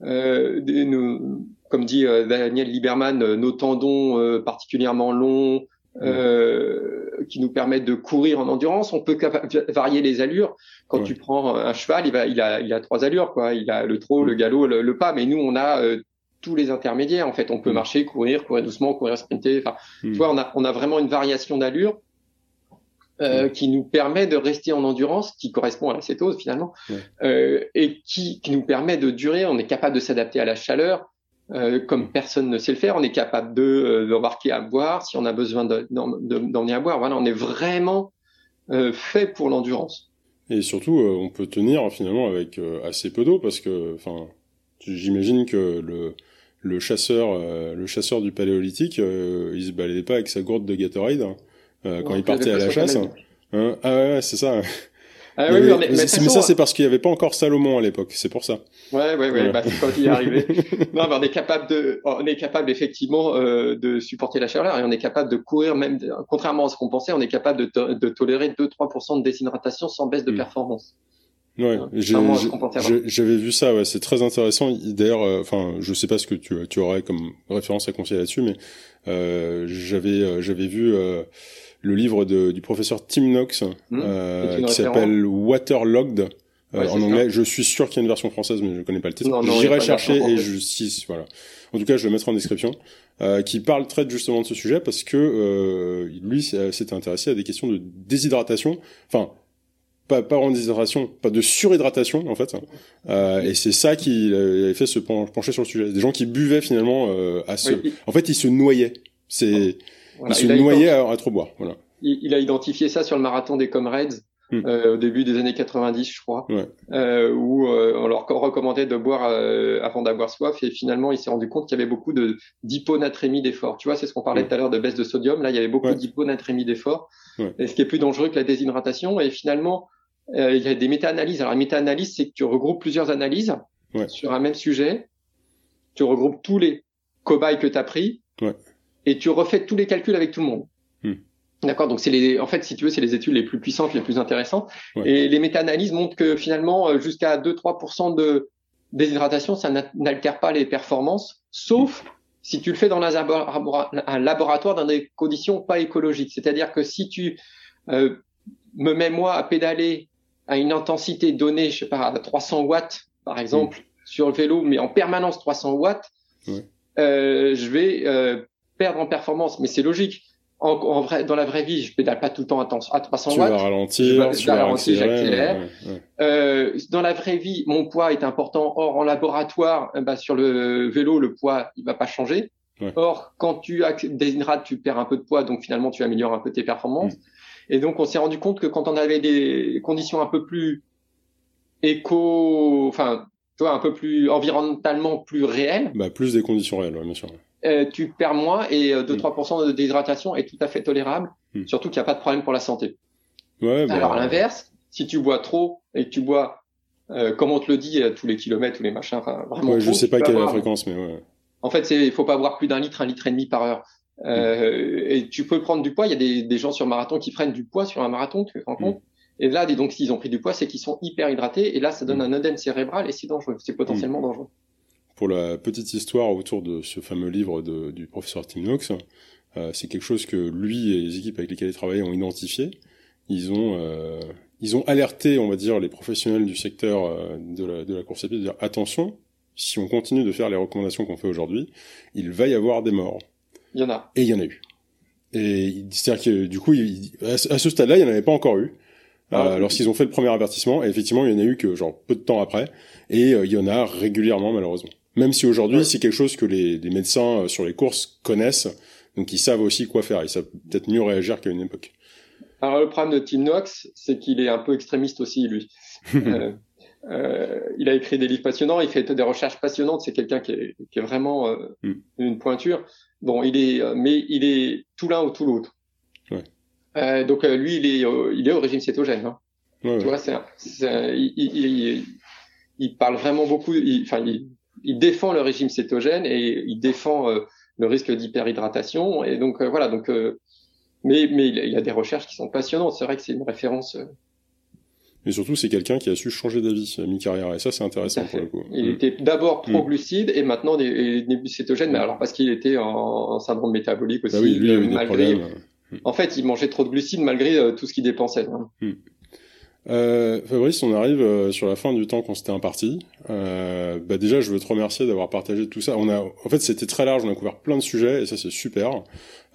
des, nos, comme dit Daniel Lieberman, nos tendons particulièrement longs, qui nous permettent de courir en endurance. On peut varier les allures. Quand tu prends un cheval, il, va, il, a, il a trois allures, quoi. Il a le trot, le galop, le, pas. Mais nous, on a tous les intermédiaires. En fait, on peut mm. marcher, courir, courir doucement, courir, sprinter. Enfin, mm. tu vois, on a, on a vraiment une variation d'allure euh, mm. qui nous permet de rester en endurance, qui correspond à la cétose finalement, euh, et qui, qui, nous permet de durer. On est capable de s'adapter à la chaleur, euh, comme personne ne sait le faire. On est capable de euh, d'embarquer à boire si on a besoin d'emmener à boire. Voilà, on est vraiment euh, fait pour l'endurance. Et surtout, on peut tenir finalement avec assez peu d'eau parce que, enfin, j'imagine que le le chasseur, le chasseur du paléolithique, il se baladait pas avec sa gourde de Gatorade hein, quand il partait à la chasse. Hein, ah ouais, c'est ça. Ah oui, mais, mais, ça, c'est parce qu'il n'y avait pas encore Salomon à l'époque, c'est pour ça. Ouais, ouais, ouais, bah, quand il est arrivé. non, mais on est capable de, on est capable effectivement euh, de supporter la chaleur et on est capable de courir même, contrairement à ce qu'on pensait, on est capable de, de tolérer 2-3% de déshydratation sans baisse de mm. performance. Ouais, j'avais vu ça, ouais, c'est très intéressant. D'ailleurs, euh, enfin, je sais pas ce que tu, tu aurais comme référence à conseiller là-dessus, mais euh, j'avais, euh, j'avais vu le livre de, du professeur Tim Knox mmh. euh, qui s'appelle Waterlogged. Euh, en anglais, je suis sûr qu'il y a une version française, mais je connais pas le titre. J'irai chercher et je si voilà. En tout cas, je le mettrai en description. Euh, qui parle traite justement de ce sujet parce que euh, lui s'était intéressé à des questions de déshydratation. Enfin, pas, pas en déshydratation, pas de surhydratation en fait. Euh, et c'est ça qui avait fait se pencher sur le sujet. Des gens qui buvaient finalement euh, à ce. En fait, ils se noyaient. C'est il se noyait à, trop boire. Voilà. Il, a identifié ça sur le marathon des Comrades. Hmm. Euh, au début des années 90, je crois, ouais. euh, où euh, on leur recommandait de boire euh, avant d'avoir soif, et finalement, il s'est rendu compte qu'il y avait beaucoup de d'hyponatrémie d'effort. Tu vois, c'est ce qu'on parlait hmm. tout à l'heure de baisse de sodium. Là, il y avait beaucoup ouais. d'hyponatrémie d'effort, et ce qui est plus dangereux que la déshydratation. Et finalement, euh, il y a des méta-analyses. Alors, la méta-analyse, c'est que tu regroupes plusieurs analyses sur un même sujet. Tu regroupes tous les cobayes que tu as pris. Et tu refais tous les calculs avec tout le monde. Hmm. D'accord, donc c'est les, en fait, si tu veux, c'est les études les plus puissantes, les plus intéressantes. Et les méta-analyses montrent que finalement, euh, jusqu'à 2-3% de déshydratation, ça n'altère pas les performances, sauf si tu le fais dans un laboratoire dans des conditions pas écologiques. C'est-à-dire que si tu euh, me mets moi à pédaler à une intensité donnée, je sais pas, à 300 watts, par exemple, hmm. sur le vélo, mais en permanence 300 watts, euh, je vais euh, perdre en performance, mais c'est logique. En, en, vrai, dans la vraie vie, je pédale pas tout le temps à, 300 tu watts. Vas ralentir, je, vais ralentir, j'accélère. Euh, dans la vraie vie, mon poids est important. Or, en laboratoire, euh, bah, sur le vélo, le poids, il va pas changer. Ouais. Or, quand tu déshydrates, tu perds un peu de poids, donc finalement, tu améliores un peu tes performances. Mm. Et donc, on s'est rendu compte que quand on avait des conditions un peu plus éco, enfin, tu vois, un peu plus environnementalement plus réelles. Bah, plus des conditions réelles, bien sûr. Euh, tu perds moins et 2-3% euh, de déshydratation est tout à fait tolérable, mm. surtout qu'il n'y a pas de problème pour la santé. Ouais, bah, Alors à l'inverse, si tu bois trop et que tu bois, euh, comme on te le dit, tous les kilomètres, tous les machins, enfin vraiment. Ouais, je sais pas quelle est la fréquence, mais ouais. En fait, il faut pas boire plus d'un litre, un litre et demi par heure. Euh, mm. Et tu peux prendre du poids. Il y a des, des, gens sur marathon qui prennent du poids sur un marathon, tu te rends compte. Mm. Et là, donc, s'ils ont pris du poids, c'est qu'ils sont hyper hydratés. Et là, ça donne un œdème cérébral et c'est dangereux. C'est potentiellement dangereux pour la petite histoire autour de ce fameux livre de, du professeur Tim Knox, euh, c'est quelque chose que lui et les équipes avec lesquelles il travaillait ont identifié. Ils ont euh, ils ont alerté, on va dire, les professionnels du secteur euh, de, la, de la course à pied de dire attention, si on continue de faire les recommandations qu'on fait aujourd'hui, il va y avoir des morts. Il y en a. Et il y en a eu. Et c'est-à-dire que du coup, il, à ce stade-là, il n'y en avait pas encore eu. Ah, euh, lorsqu'ils ont fait le premier avertissement, et effectivement, il y en a eu que genre peu de temps après, et il y en a régulièrement malheureusement. Même si aujourd'hui, c'est quelque chose que les, les, médecins euh, sur les courses connaissent, donc ils savent aussi quoi faire. Ils savent peut-être mieux réagir qu'à une époque. Alors le problème de Tim Knox, c'est qu'il est un peu extrémiste aussi, lui. euh, euh, il a écrit des livres passionnants, il fait des recherches passionnantes. C'est quelqu'un qui est, qui est vraiment euh, mm. une pointure. Bon, il est, euh, mais il est tout l'un ou tout l'autre. Ouais. donc lui, il est, il est au régime cétogène. Hein. Ouais, tu vois, c'est, il, il, il, il, parle vraiment beaucoup. Enfin, il, il défend le régime cétogène et il défend euh, le risque d'hyperhydratation. Et donc euh, voilà, donc euh, mais mais il y a des recherches qui sont passionnantes. C'est vrai que c'est une référence. Mais surtout, c'est quelqu'un qui a su changer d'avis à mi-carrière, et ça, c'est intéressant pour le coup. Il mm. était d'abord mm. pro-glucides, et maintenant des, des cétogènes, mais alors parce qu'il était en, syndrome métabolique aussi. Ah oui, lui, malgré... En fait, il mangeait trop de glucides malgré tout ce qu'il dépensait. Hein. Euh, Fabrice, on arrive euh, sur la fin du temps qu'on s'était imparti. Euh, bah déjà, je veux te remercier d'avoir partagé tout ça. On a, en fait, c'était très large. On a couvert plein de sujets et ça, c'est super.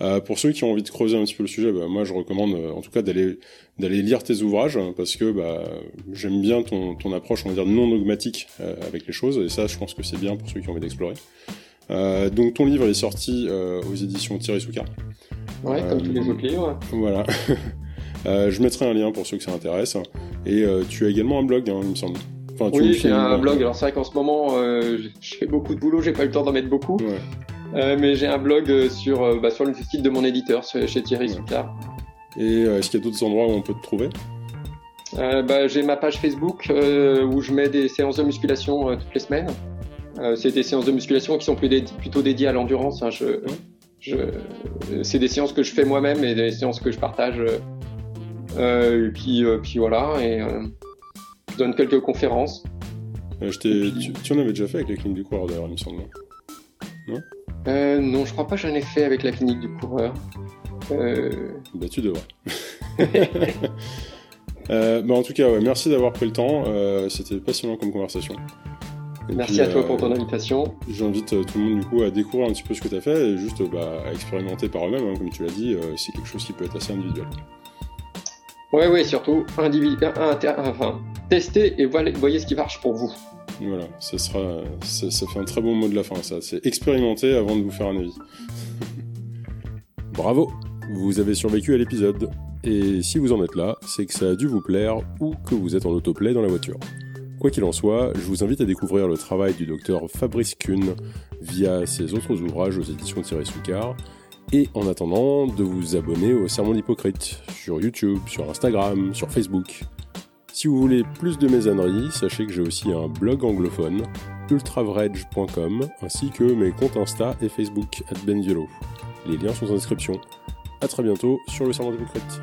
Euh, pour ceux qui ont envie de creuser un petit peu le sujet, bah, moi, je recommande, euh, en tout cas, d'aller d'aller lire tes ouvrages parce que bah, j'aime bien ton ton approche, on va dire non dogmatique euh, avec les choses. Et ça, je pense que c'est bien pour ceux qui ont envie d'explorer. donc, ton livre est sorti aux éditions Thierry Souka. Ouais, comme tous les autres livres. Voilà. Euh, je mettrai un lien pour ceux que ça intéresse. Et euh, tu as également un blog, hein, il me semble. Enfin, oui, j'ai un blog. Alors c'est vrai qu'en ce moment, euh, je fais beaucoup de boulot, j'ai pas eu le temps d'en mettre beaucoup. Ouais. mais j'ai un blog sur, bah, sur le site de mon éditeur, chez Thierry ouais. Et est-ce qu'il y a d'autres endroits où on peut te trouver? Bah, J'ai ma page Facebook où je mets des séances de musculation toutes les semaines. c'est des séances de musculation qui sont plus plutôt dédiées à l'endurance. Hein. Je, je, c'est des séances que je fais moi-même et des séances que je partage euh, et puis, euh, puis voilà, et euh, je donne quelques conférences. tu, tu, en avais déjà fait avec la clinique du coureur d'ailleurs, il me semble. Non? Euh, Non, je crois pas que j'en ai fait avec la clinique du coureur. Euh... Bah tu devrais. euh, bah en tout cas, ouais, merci d'avoir pris le temps. Euh, C'était passionnant comme conversation. Et merci puis, à toi pour ton invitation. J'invite tout le monde du coup à découvrir un petit peu ce que tu as fait et juste bah, à expérimenter par eux-mêmes, hein, comme tu l'as dit. c'est quelque chose qui peut être assez individuel. Oui, oui, surtout individuel, enfin, testez et voyez ce qui marche pour vous. Voilà, ça sera, ça, ça, fait un très bon mot de la fin, ça. C'est expérimenter avant de vous faire un avis. Bravo, vous avez survécu à l'épisode. Et si vous en êtes là, c'est que ça a dû vous plaire ou que vous êtes en autoplay dans la voiture. Quoi qu'il en soit, je vous invite à découvrir le travail du docteur Fabrice Kuhn via ses autres ouvrages aux éditions Thierry Soucard et en attendant de vous abonner au Sermon d'Hypocrite sur YouTube, sur Instagram, sur Facebook. Si vous voulez plus de mes âneries, sachez que j'ai aussi un blog anglophone, ultravredge.com, ainsi que mes comptes Insta et Facebook, at. Les liens sont en description. A très bientôt sur le Sermon d'Hypocrite.